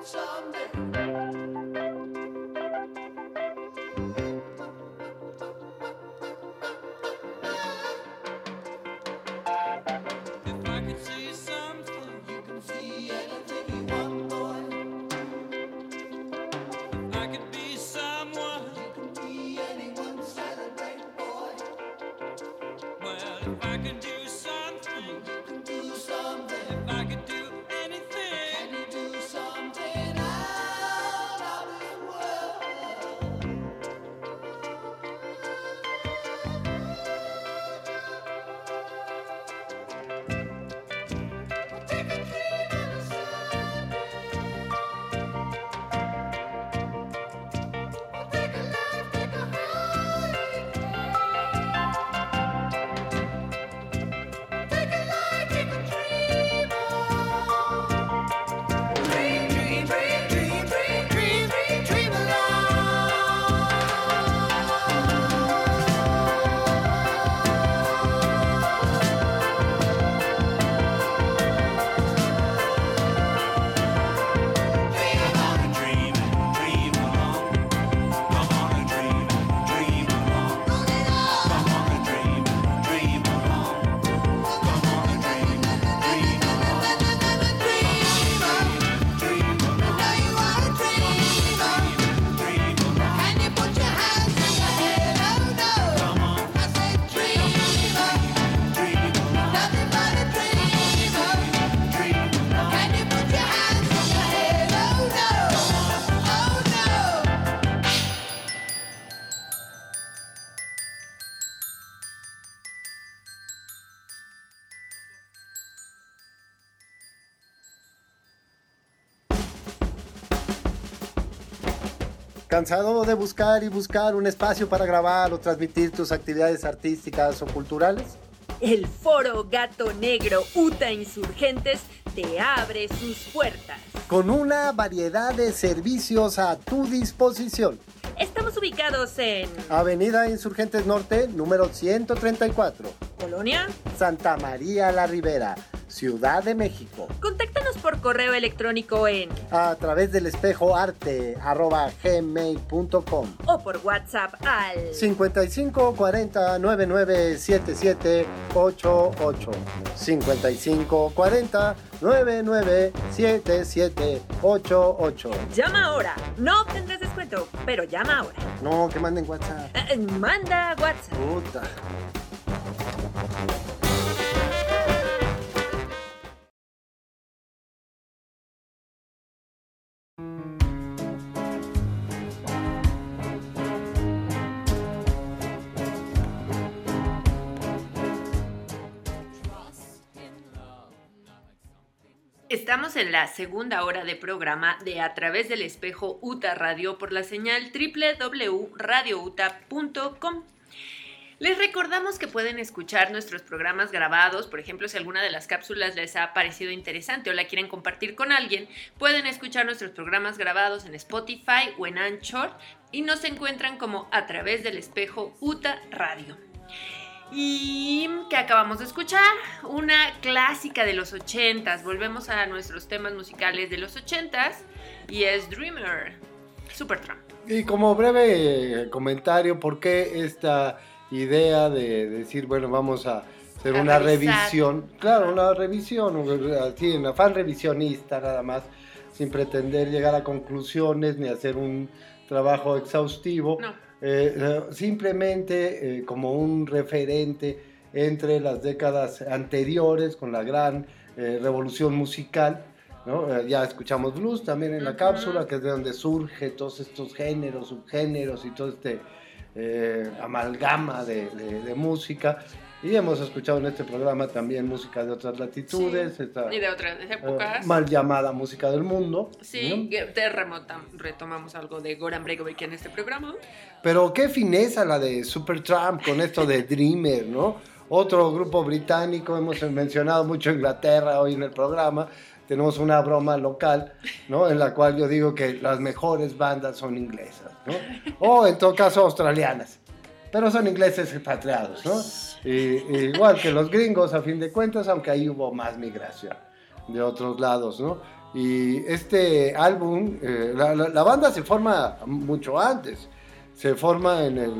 someday. ¿Cansado de buscar y buscar un espacio para grabar o transmitir tus actividades artísticas o culturales? El Foro Gato Negro UTA Insurgentes te abre sus puertas. Con una variedad de servicios a tu disposición. Estamos ubicados en Avenida Insurgentes Norte, número 134. Colonia Santa María la Ribera, Ciudad de México. Por correo electrónico en A través del espejo arte arroba gmail.com o por WhatsApp al 55 40 99 77 88 55 40 99 77 88 Llama ahora. No obtendrás descuento, pero llama ahora. No, que manden WhatsApp. Eh, manda WhatsApp. Puta. Estamos en la segunda hora de programa de A través del espejo UTA Radio por la señal www.radiouta.com. Les recordamos que pueden escuchar nuestros programas grabados, por ejemplo, si alguna de las cápsulas les ha parecido interesante o la quieren compartir con alguien, pueden escuchar nuestros programas grabados en Spotify o en Anchor y nos encuentran como a través del espejo UTA Radio. Y que acabamos de escuchar, una clásica de los ochentas. Volvemos a nuestros temas musicales de los ochentas y es Dreamer, Supertramp. Y como breve comentario, ¿por qué esta idea de decir, bueno, vamos a hacer A una revisar. revisión? Claro, una revisión, así, un afán revisionista nada más, sin pretender llegar a conclusiones ni hacer un trabajo exhaustivo. No. Eh, eh, simplemente eh, como un referente entre las décadas anteriores con la gran eh, revolución musical. ¿no? Ya escuchamos blues también en la cápsula, que es de donde surge todos estos géneros, subgéneros y todo este amalgama de, de- de música. Y hemos escuchado en este programa también música de otras latitudes, esta Y de otras eh, épocas. mal llamada música del mundo. Sí, ¿no? te remota- retomamos algo de Goran Bregovic en este programa. Pero qué fineza la de Supertramp con esto de Dreamer, ¿no? Otro grupo británico, hemos mencionado mucho Inglaterra hoy en el programa. Tenemos una broma local, ¿no? En la cual yo digo que las mejores bandas son inglesas, ¿no? O en todo caso australianas. Pero son ingleses expatriados, ¿no? Y igual que los gringos, a fin de cuentas, aunque ahí hubo más migración de otros lados, ¿no? Y este álbum, eh, la, la- la banda se forma mucho antes, se forma en el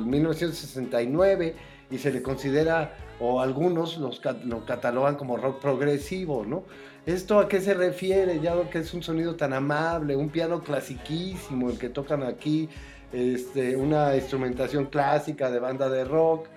1969 y se le considera, o algunos los, lo catalogan como rock progresivo, ¿no? ¿Esto a qué se refiere? Ya que es un sonido tan amable, un piano clasiquísimo, el que tocan aquí, este, una instrumentación clásica de banda de rock,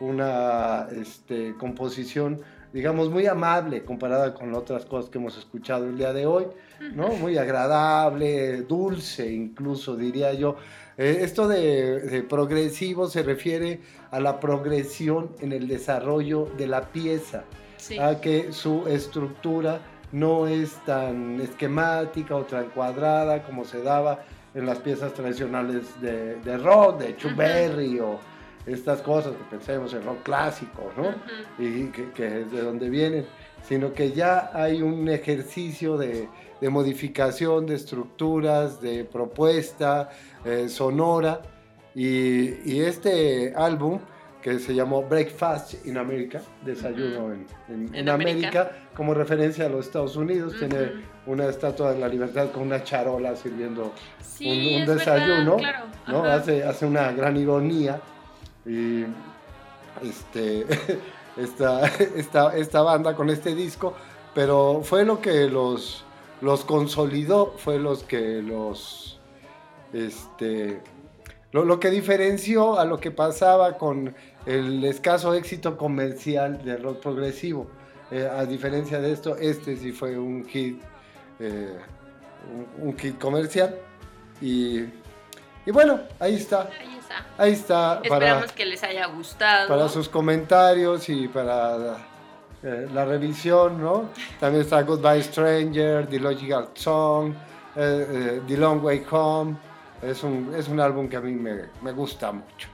una este, composición, digamos, muy amable comparada con otras cosas que hemos escuchado el día de hoy, ¿no? Muy agradable, dulce incluso, diría yo. Eh, esto de, de progresivo se refiere a la progresión en el desarrollo de la pieza, Sí. a que su estructura no es tan esquemática o tan cuadrada como se daba en las piezas tradicionales de, de rock, de Chuck Ujú. Berry o estas cosas que pensemos en rock clásico, ¿no? Ujú. y que, que es de donde vienen, sino que ya hay un ejercicio de, de modificación de estructuras, de propuesta eh, sonora, y, y este álbum que se llamó Breakfast in America, Desayuno en, en- En en América. América, como referencia a los Estados Unidos, tiene Ujú. una estatua de la libertad con una charola sirviendo Sí, un, un es verdad, desayuno, claro. ¿no? Hace, hace una gran ironía y este, esta, esta, esta banda con este disco, pero fue lo que los, los consolidó, fue los que los, este, lo, lo que diferenció a lo que pasaba con el escaso éxito comercial del rock progresivo. Eh, a diferencia de esto, este sí fue un hit, eh, un, un hit comercial. Y, y bueno, ahí está. Ahí está. Para, Esperamos que les haya gustado. para sus comentarios y para eh, la revisión, ¿no? También está Goodbye Stranger, The Logical Song, eh, eh, The Long Way Home, es un, es un álbum que a mí me, me gusta mucho.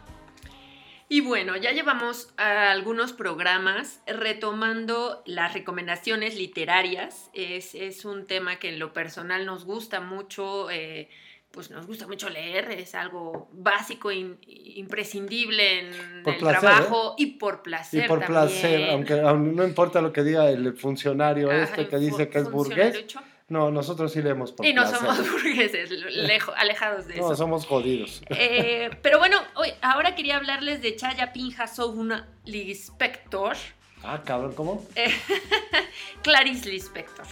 Y bueno, ya llevamos algunos programas retomando las recomendaciones literarias. Es, es, un tema que en lo personal nos gusta mucho. Eh, pues nos gusta mucho leer, es algo básico imprescindible en el trabajo ¿eh? y por placer. Y por placer, aunque, no importa lo que diga el funcionario este que dice que es burgués. No, nosotros sí leemos por Y no somos burgueses, alejados de eso. No, somos jodidos. Eh, pero bueno, hoy, ahora quería hablarles de Chaya Pinja una Lispector. Ah, cabrón, ¿cómo? Clarice Lispector.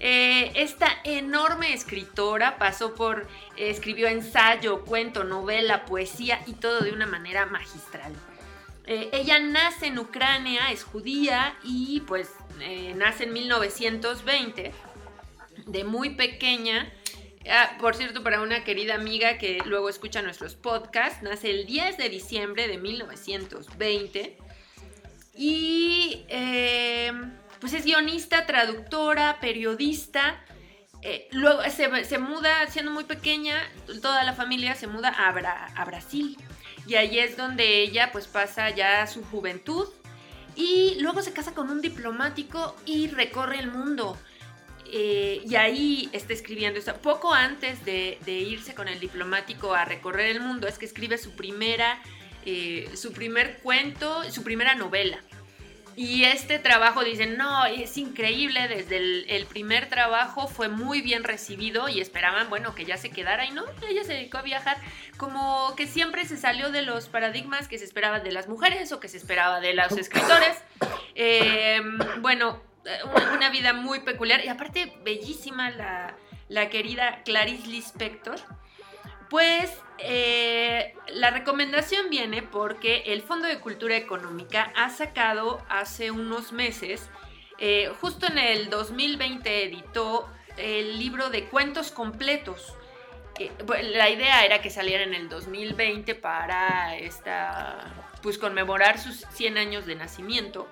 Eh, esta enorme escritora pasó por, escribió ensayo, cuento, novela, poesía y todo de una manera magistral. Eh, ella nace en Ucrania, es judía y pues eh, nace en 1920, de muy pequeña. Ah, por cierto, para una querida amiga que luego escucha nuestros podcasts, nace el 10 de diciembre de 1920 y pues es guionista, traductora, periodista. Eh, luego se, muda, siendo muy pequeña, toda la familia se muda a, a Brasil. Y ahí es donde ella pues pasa ya su juventud. Y luego se casa con un diplomático y recorre el mundo. Eh, y ahí está escribiendo. Poco antes de, irse con el diplomático a recorrer el mundo, es que escribe su primera, eh, su primer cuento, su primera novela. Y este trabajo, dicen, no, es increíble, desde el, primer trabajo fue muy bien recibido y esperaban, bueno, que ya se quedara y no, ella se dedicó a viajar, como que siempre se salió de los paradigmas que se esperaban de las mujeres o que se esperaba de los escritores. Em, bueno, una, vida muy peculiar y aparte bellísima la, la querida Clarice Lispector. Pues eh, la recomendación viene porque el Fondo de Cultura Económica ha sacado hace unos meses, eh, justo en el 2020 editó el libro de cuentos completos. la idea era que saliera en el 2020 para esta, pues conmemorar sus 100 años de nacimiento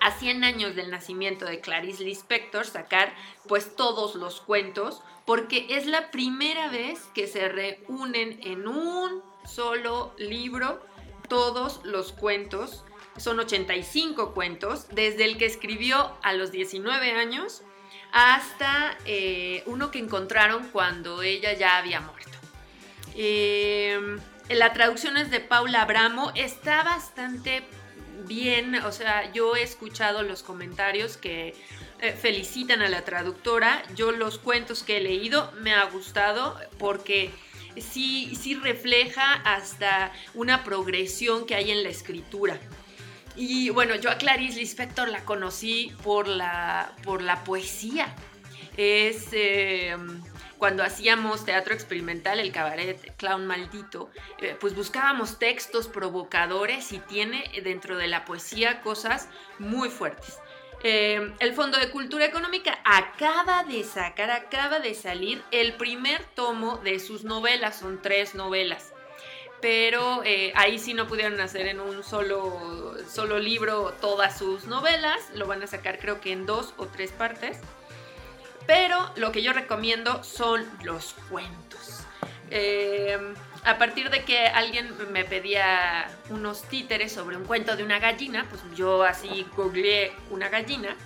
a 100 años del nacimiento de Clarice Lispector sacar pues todos los cuentos porque es la primera vez que se reúnen en un solo libro todos los cuentos. Son 85 cuentos, desde el que escribió a los 19 años hasta eh, uno que encontraron cuando ella ya había muerto. Em, la traducción es de Paula Abramo, está bastante bien, o sea, yo he escuchado los comentarios que eh, felicitan a la traductora. Yo los cuentos que he leído me ha gustado porque sí, sí refleja hasta una progresión que hay en la escritura. Y bueno, yo a Clarice Lispector la conocí por la, por la poesía. Es em, cuando hacíamos teatro experimental, el cabaret Clown Maldito, eh, pues buscábamos textos provocadores y tiene dentro de la poesía cosas muy fuertes. Eh, el Fondo de Cultura Económica acaba de sacar, acaba de salir el primer tomo de sus novelas, son tres novelas. Pero eh, ahí sí no pudieron hacer en un solo, solo libro todas sus novelas, lo van a sacar creo que en dos o tres partes. Pero lo que yo recomiendo son los cuentos. Eh, a partir de que alguien me pedía unos títeres sobre un cuento de una gallina, pues yo así googleé una gallina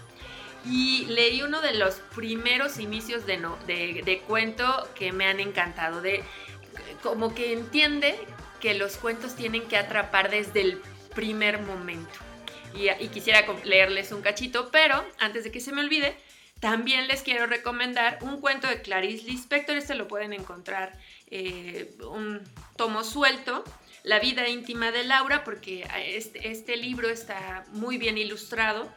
y leí uno de los primeros inicios de, de, cuento que me han encantado, de como que entiende que los cuentos tienen que atrapar desde el primer momento. Y, y quisiera leerles un cachito, pero antes de que se me olvide, también les quiero recomendar un cuento de Clarice Lispector, este lo pueden encontrar eh, un tomo suelto, La vida íntima de Laura, porque este, este libro está muy bien ilustrado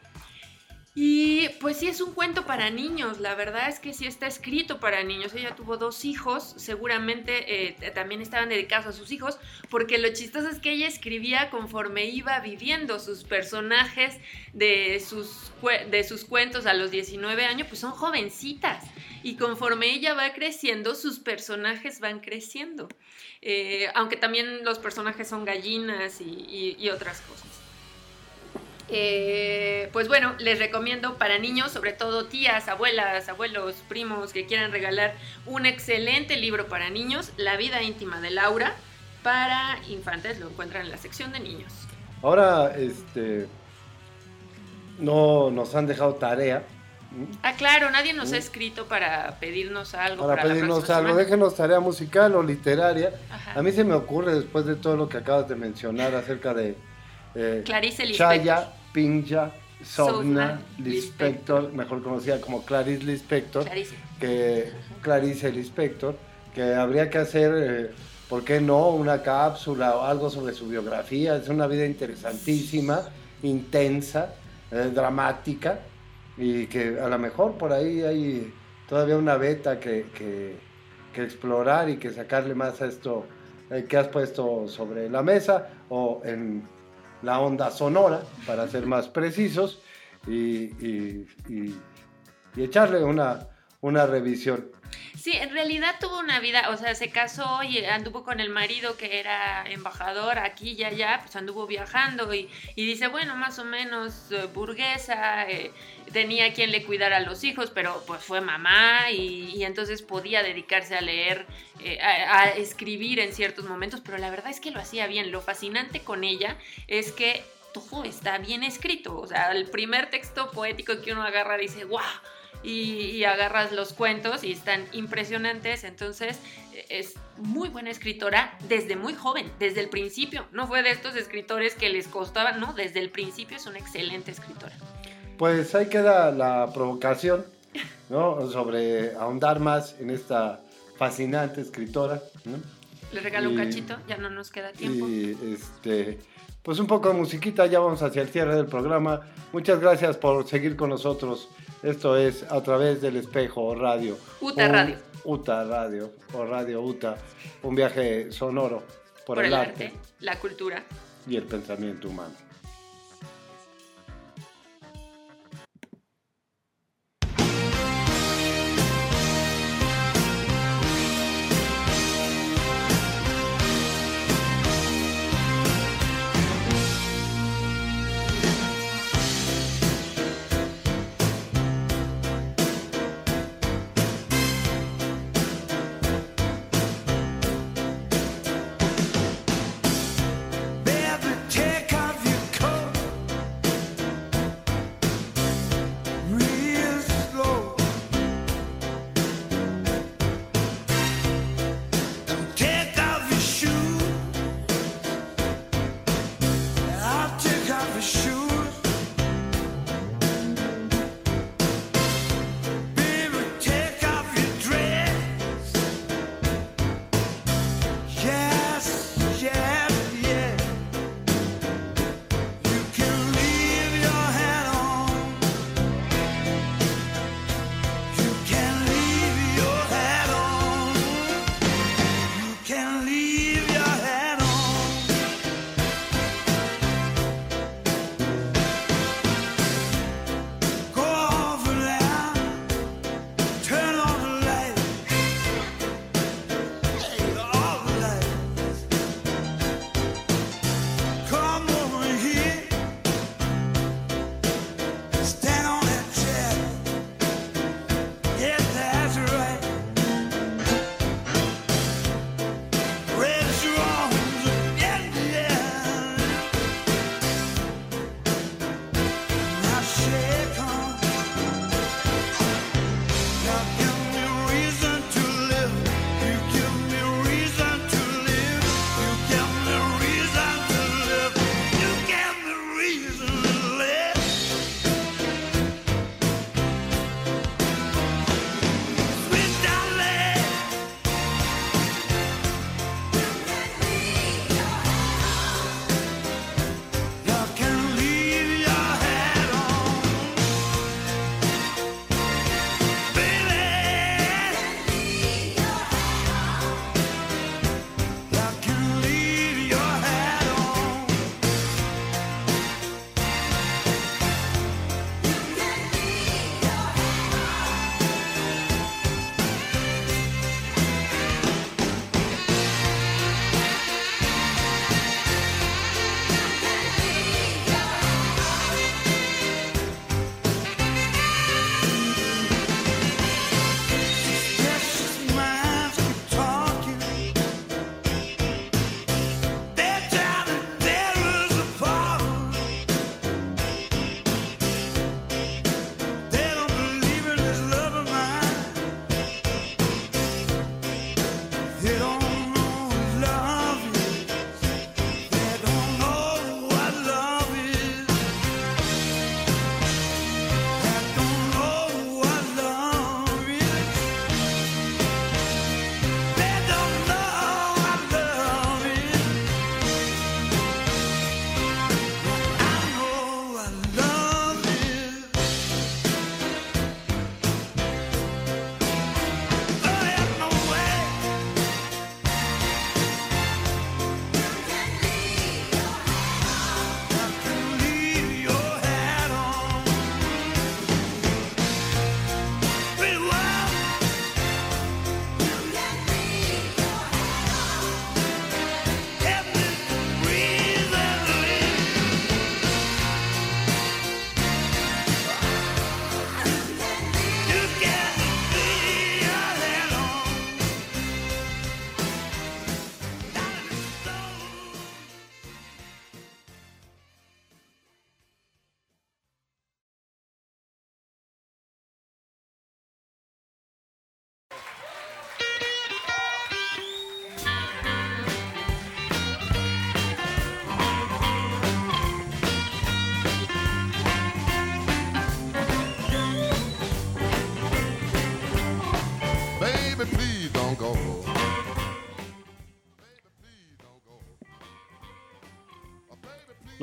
y pues sí es un cuento para niños, la verdad es que sí está escrito para niños. Ella tuvo dos hijos, seguramente eh, también estaban dedicados a sus hijos, porque lo chistoso es que ella escribía conforme iba viviendo sus personajes de sus, de sus cuentos a los 19 años, pues son jovencitas. Y conforme ella va creciendo, sus personajes van creciendo. Eh, aunque también los personajes son gallinas y otras cosas. Eh, pues bueno, les recomiendo para niños, sobre todo tías, abuelas, abuelos, primos que quieran regalar un excelente libro para niños, La vida íntima de Laura. Para infantes lo encuentran en la sección de niños. Ahora, este, no nos han dejado tarea. Ah, claro, nadie nos ha escrito para pedirnos algo. Para, pedirnos algo, déjenos tarea musical o literaria. A mí se me ocurre, después de todo lo que acabas de mencionar acerca de eh, Clarice Lispector. Chaya, Pinja, Sogna, Lispector, mejor conocida como Clarice Lispector, Clarice. que Clarice Lispector, que habría que hacer, eh, ¿por qué no? Una cápsula o algo sobre su biografía. Es una vida interesantísima, intensa, eh, dramática y que a lo mejor por ahí hay todavía una beta que, que, explorar y que sacarle más a esto que has puesto sobre la mesa o en la onda sonora, para ser más precisos, y, echarle una, una revisión. Sí, en realidad tuvo una vida, o sea, se casó y anduvo con el marido que era embajador aquí y allá, pues anduvo viajando y, dice, bueno, más o menos eh, burguesa, eh, tenía quien le cuidara a los hijos, pero pues fue mamá y, entonces podía dedicarse a leer, eh, a, escribir en ciertos momentos, pero la verdad es que lo hacía bien. Lo fascinante con ella es que todo está bien escrito, o sea, el primer texto poético que uno agarra dice, ¡guau! Y, agarras los cuentos y están impresionantes. Entonces es muy buena escritora desde muy joven, desde el principio. No fue de estos escritores que les costaba, no, desde el principio es una excelente escritora. Pues ahí queda la provocación, ¿no? Sobre ahondar más en esta fascinante escritora. Le regalo un cachito, ya no nos queda tiempo. Y este, pues un poco de musiquita, ya vamos hacia el cierre del programa. Muchas gracias por seguir con nosotros esto es a través del espejo radio. UTA Radio. UTA Radio o Radio UTA. Un viaje sonoro por, el, arte, la cultura y el pensamiento humano.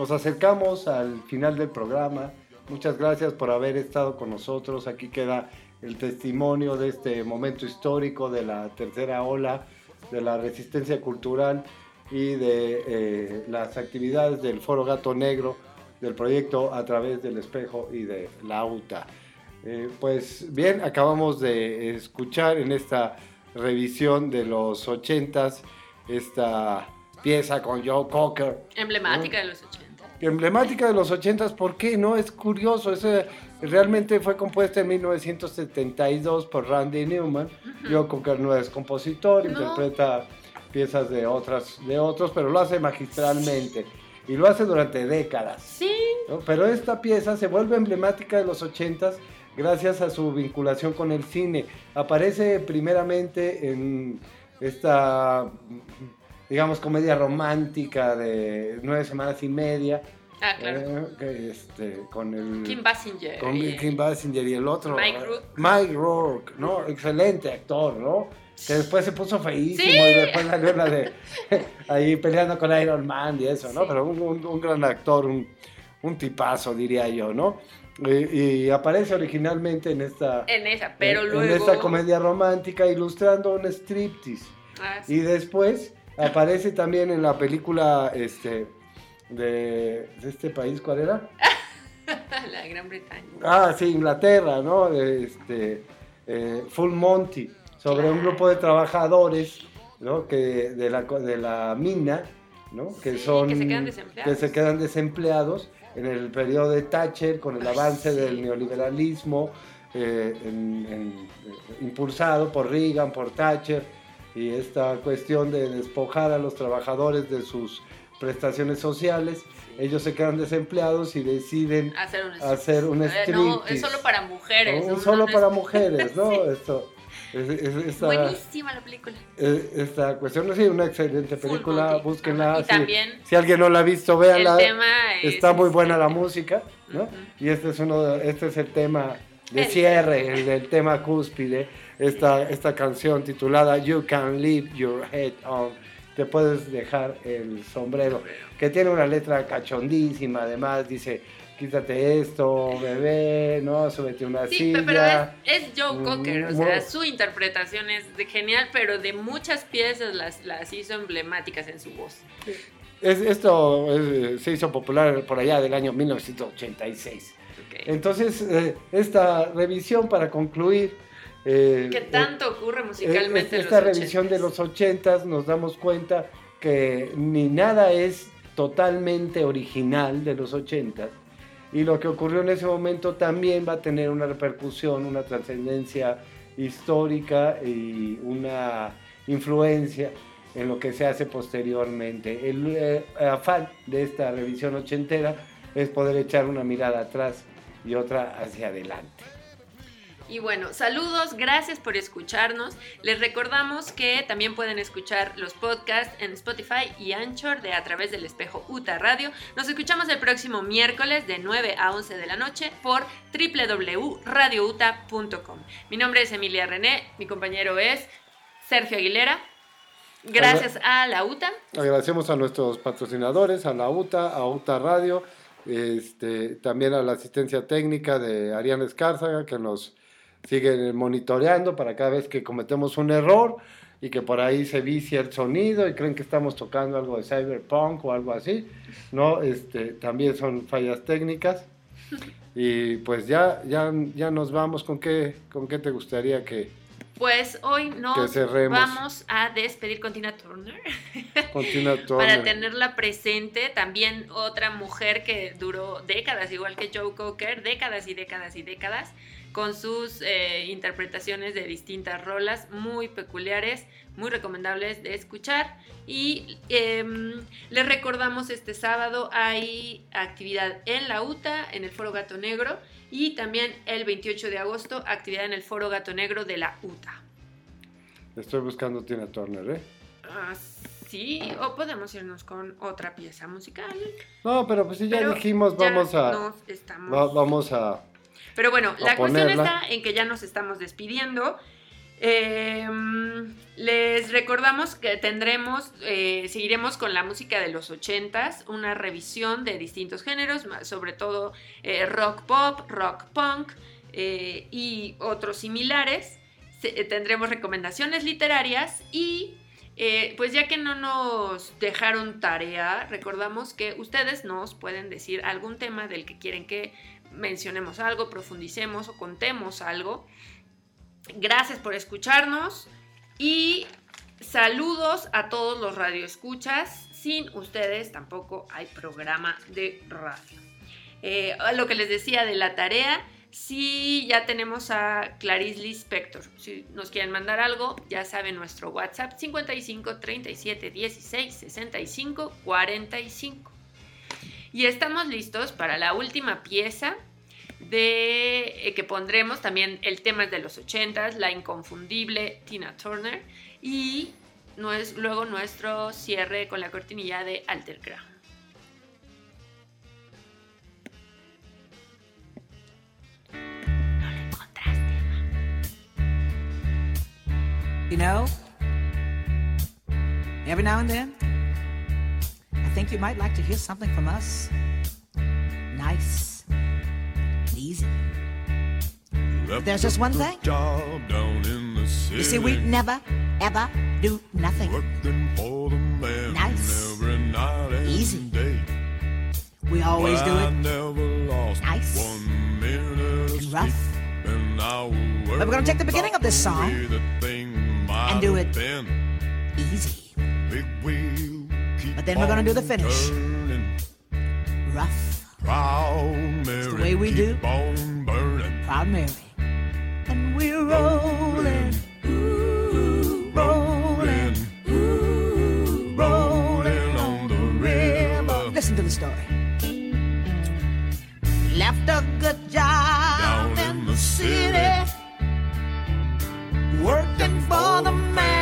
Nos acercamos al final del programa. Muchas gracias por haber estado con nosotros. Aquí queda el testimonio de este momento histórico de la tercera ola, de la resistencia cultural y de eh, las actividades del Foro Gato Negro, del proyecto A través del espejo y de la UTA. Eh, pues bien, acabamos de escuchar en esta revisión de los ochentas esta pieza con Joe Cocker. Emblemática de los ochentas emblemática de los ochentas, ¿por qué? No, es curioso, ese realmente fue compuesta en 1972 por Randy Newman. Yo con que no es compositor, interpreta piezas de otras de otros, pero lo hace magistralmente y lo hace durante décadas. Sí. Pero esta pieza se vuelve emblemática de los ochentas gracias a su vinculación con el cine. Aparece primeramente en esta digamos, comedia romántica de nueve semanas y media. Ah, claro. Eh, este, con el... Kim Basinger. Con Kim Basinger y el otro. Mike Rourke. Mike Rourke, ¿no? Excelente actor, ¿no? Que después se puso feísimo y después salió la de ahí peleando con Iron Man y eso, ¿no? Pero un, gran actor, un, un, tipazo, diría yo, ¿no? Y, aparece originalmente en esta... En esa, pero luego... En esta comedia romántica ilustrando un striptease. Ah, sí. Y después Aparece también en la película este, de, este país, ¿cuál era? la Gran Bretaña. Ah, sí, Inglaterra, ¿no? Este, eh, Full Monty, sobre un grupo de trabajadores, ¿no? Que de la, de la mina, ¿no? Que son... Que se quedan desempleados. Que se quedan desempleados en el periodo de Thatcher, con el avance del neoliberalismo, eh, impulsado por Reagan, por Thatcher y esta cuestión de despojar a los trabajadores de sus prestaciones sociales, ellos se quedan desempleados y deciden hacer un, hacer No, es solo para mujeres. No, solo para mujeres, ¿no? Esto, Buenísima la película. Eh, esta cuestión, sí, una excelente película, búsquenla. si, alguien no la ha visto, véanla. Está muy buena la música, ¿no? Y este es, uno, este es el tema de cierre, el, el tema cúspide esta, esta canción titulada You Can Leave Your Head On. Te puedes dejar el sombrero, que tiene una letra cachondísima, además dice, quítate esto, bebé, ¿no? Súbete una sí, silla. pero es, Joe Cocker, o sea, su interpretación es de genial, pero de muchas piezas las, las hizo emblemáticas en su voz. Es, esto se hizo popular por allá del año 1986. Entonces, eh, esta revisión para concluir eh, ¿Qué tanto ocurre eh, musicalmente? en esta revisión de los ochentas nos damos cuenta que ni nada es totalmente original de los ochentas y lo que ocurrió en ese momento también va a tener una repercusión, una trascendencia histórica y una influencia en lo que se hace posteriormente. El eh, afán de esta revisión ochentera es poder echar una mirada atrás y otra hacia adelante. Y bueno, saludos, gracias por escucharnos. Les recordamos que también pueden escuchar los podcasts en Spotify y Anchor de A través del espejo UTA Radio. Nos escuchamos el próximo miércoles de 9 a 11 de la noche por www.radiouta.com. Mi nombre es Emilia René, mi compañero es Sergio Aguilera. Gracias a la UTA. Agradecemos a nuestros patrocinadores, a la UTA, a UTA Radio, este, también a la asistencia técnica de Ariana Escárzaga, que nos siguen monitoreando para cada vez que cometemos un error y que por ahí se vicia el sonido y creen que estamos tocando algo de cyberpunk o algo así, ¿no? Este, también son fallas técnicas. Y pues ya, ya, ya nos vamos. ¿Con qué, ¿Con qué te gustaría que, pues hoy nos vamos a despedir con Tina Turner. Con Tina Turner. Para tenerla presente. También otra mujer que duró décadas, igual que Joe Cocker, décadas y décadas y décadas con sus eh, interpretaciones de distintas rolas muy peculiares, muy recomendables de escuchar. Y em, les recordamos este sábado hay actividad en la UTA, en el Foro Gato Negro, y también el 28 de agosto actividad en el Foro Gato Negro de la UTA. Estoy buscando Tina Turner, ¿eh? Ah, sí, o podemos irnos con otra pieza musical. No, pero pues si ya dijimos, vamos a... vamos a pero bueno, la cuestión está en que ya nos estamos despidiendo. Em, les recordamos que tendremos, eh, seguiremos con la música de los ochentas, una revisión de distintos géneros, sobre todo eh, rock pop, rock punk eh, y otros similares. tendremos recomendaciones literarias y pues ya que no nos dejaron tarea, recordamos que ustedes nos pueden decir algún tema del que quieren que mencionemos algo, profundicemos o contemos algo. Gracias por escucharnos y saludos a todos los radioescuchas. Sin ustedes tampoco hay programa de radio. Eh, lo que les decía de la tarea, si ya tenemos a Clarice Lispector. Si nos quieren mandar algo, ya saben nuestro WhatsApp 55 37 16 65 45. Y estamos listos para la última pieza de eh, que pondremos. También el tema de los 80 la inconfundible Tina Turner. Y no es, luego nuestro cierre con la cortinilla de Alter Crown. No lo encontraste, You know, every now and then, think you might like to hear something from us. Nice. easy. There's just one thing. You see, we never, ever do nothing. Nice. Easy. We always do it nice and rough. But we're going to take the beginning of this song and do it easy. But then we're going to do the finish rough Proud Mary, the way we do. On burning. Proud Mary. And we're rolling, ooh, rolling, ooh, rolling on the river. Listen to the story. Left a good job Down in the city, working for the man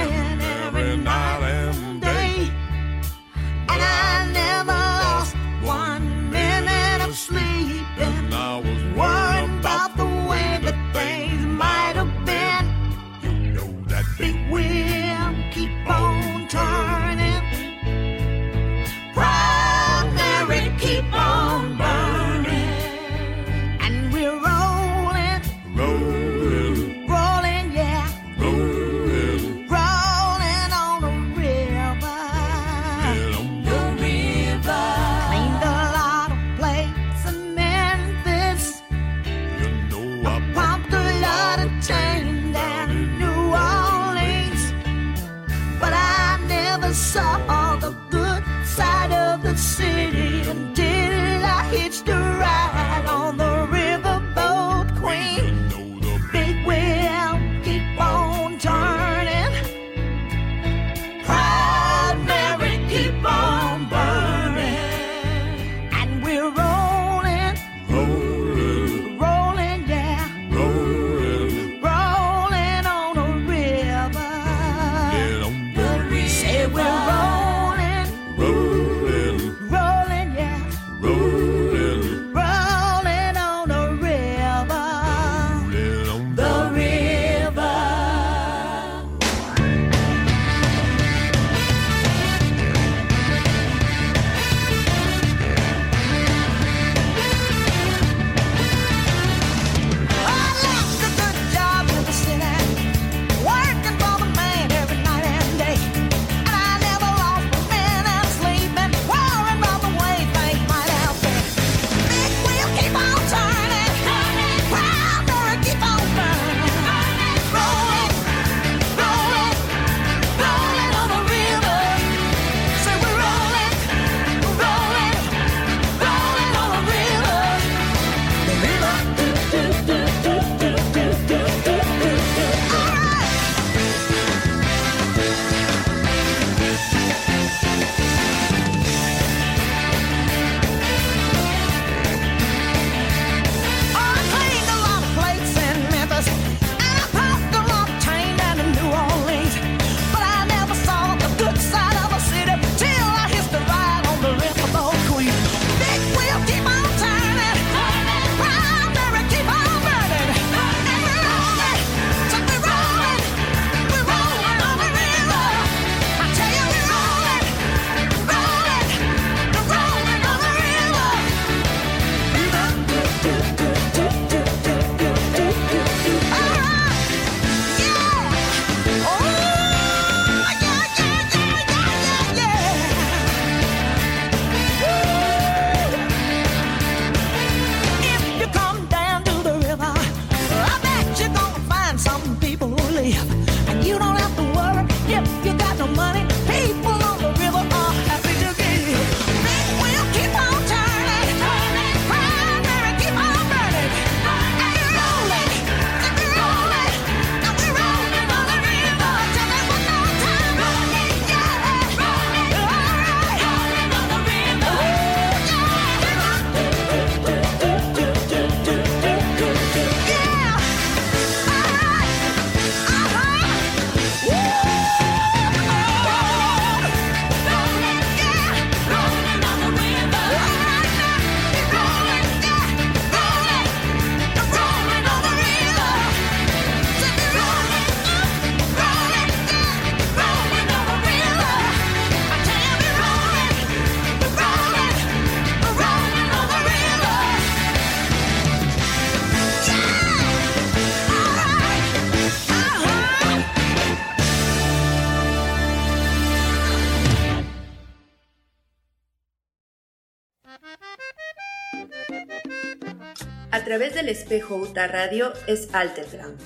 del espejo UTA Radio es Alterground.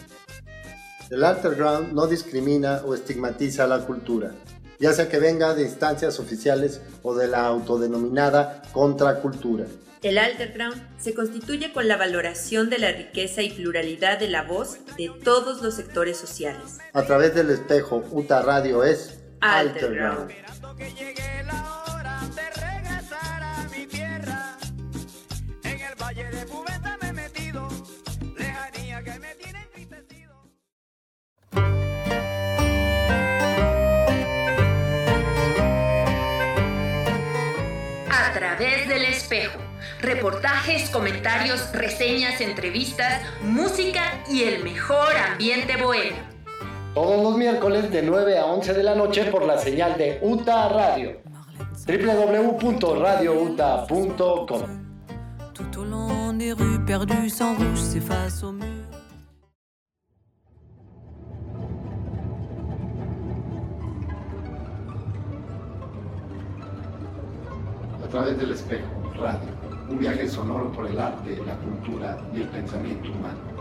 El Alterground no discrimina o estigmatiza la cultura, ya sea que venga de instancias oficiales o de la autodenominada contracultura. El Alterground se constituye con la valoración de la riqueza y pluralidad de la voz de todos los sectores sociales. A través del espejo UTA Radio es Alterground. Través del espejo. Reportajes, comentarios, reseñas, entrevistas, música y el mejor ambiente bohemio. Todos los miércoles de 9 a 11 de la noche por la señal de UTA Radio. www.radiouta.com través del espejo, radio, un viaje sonoro por el arte, la cultura y el pensamiento humano.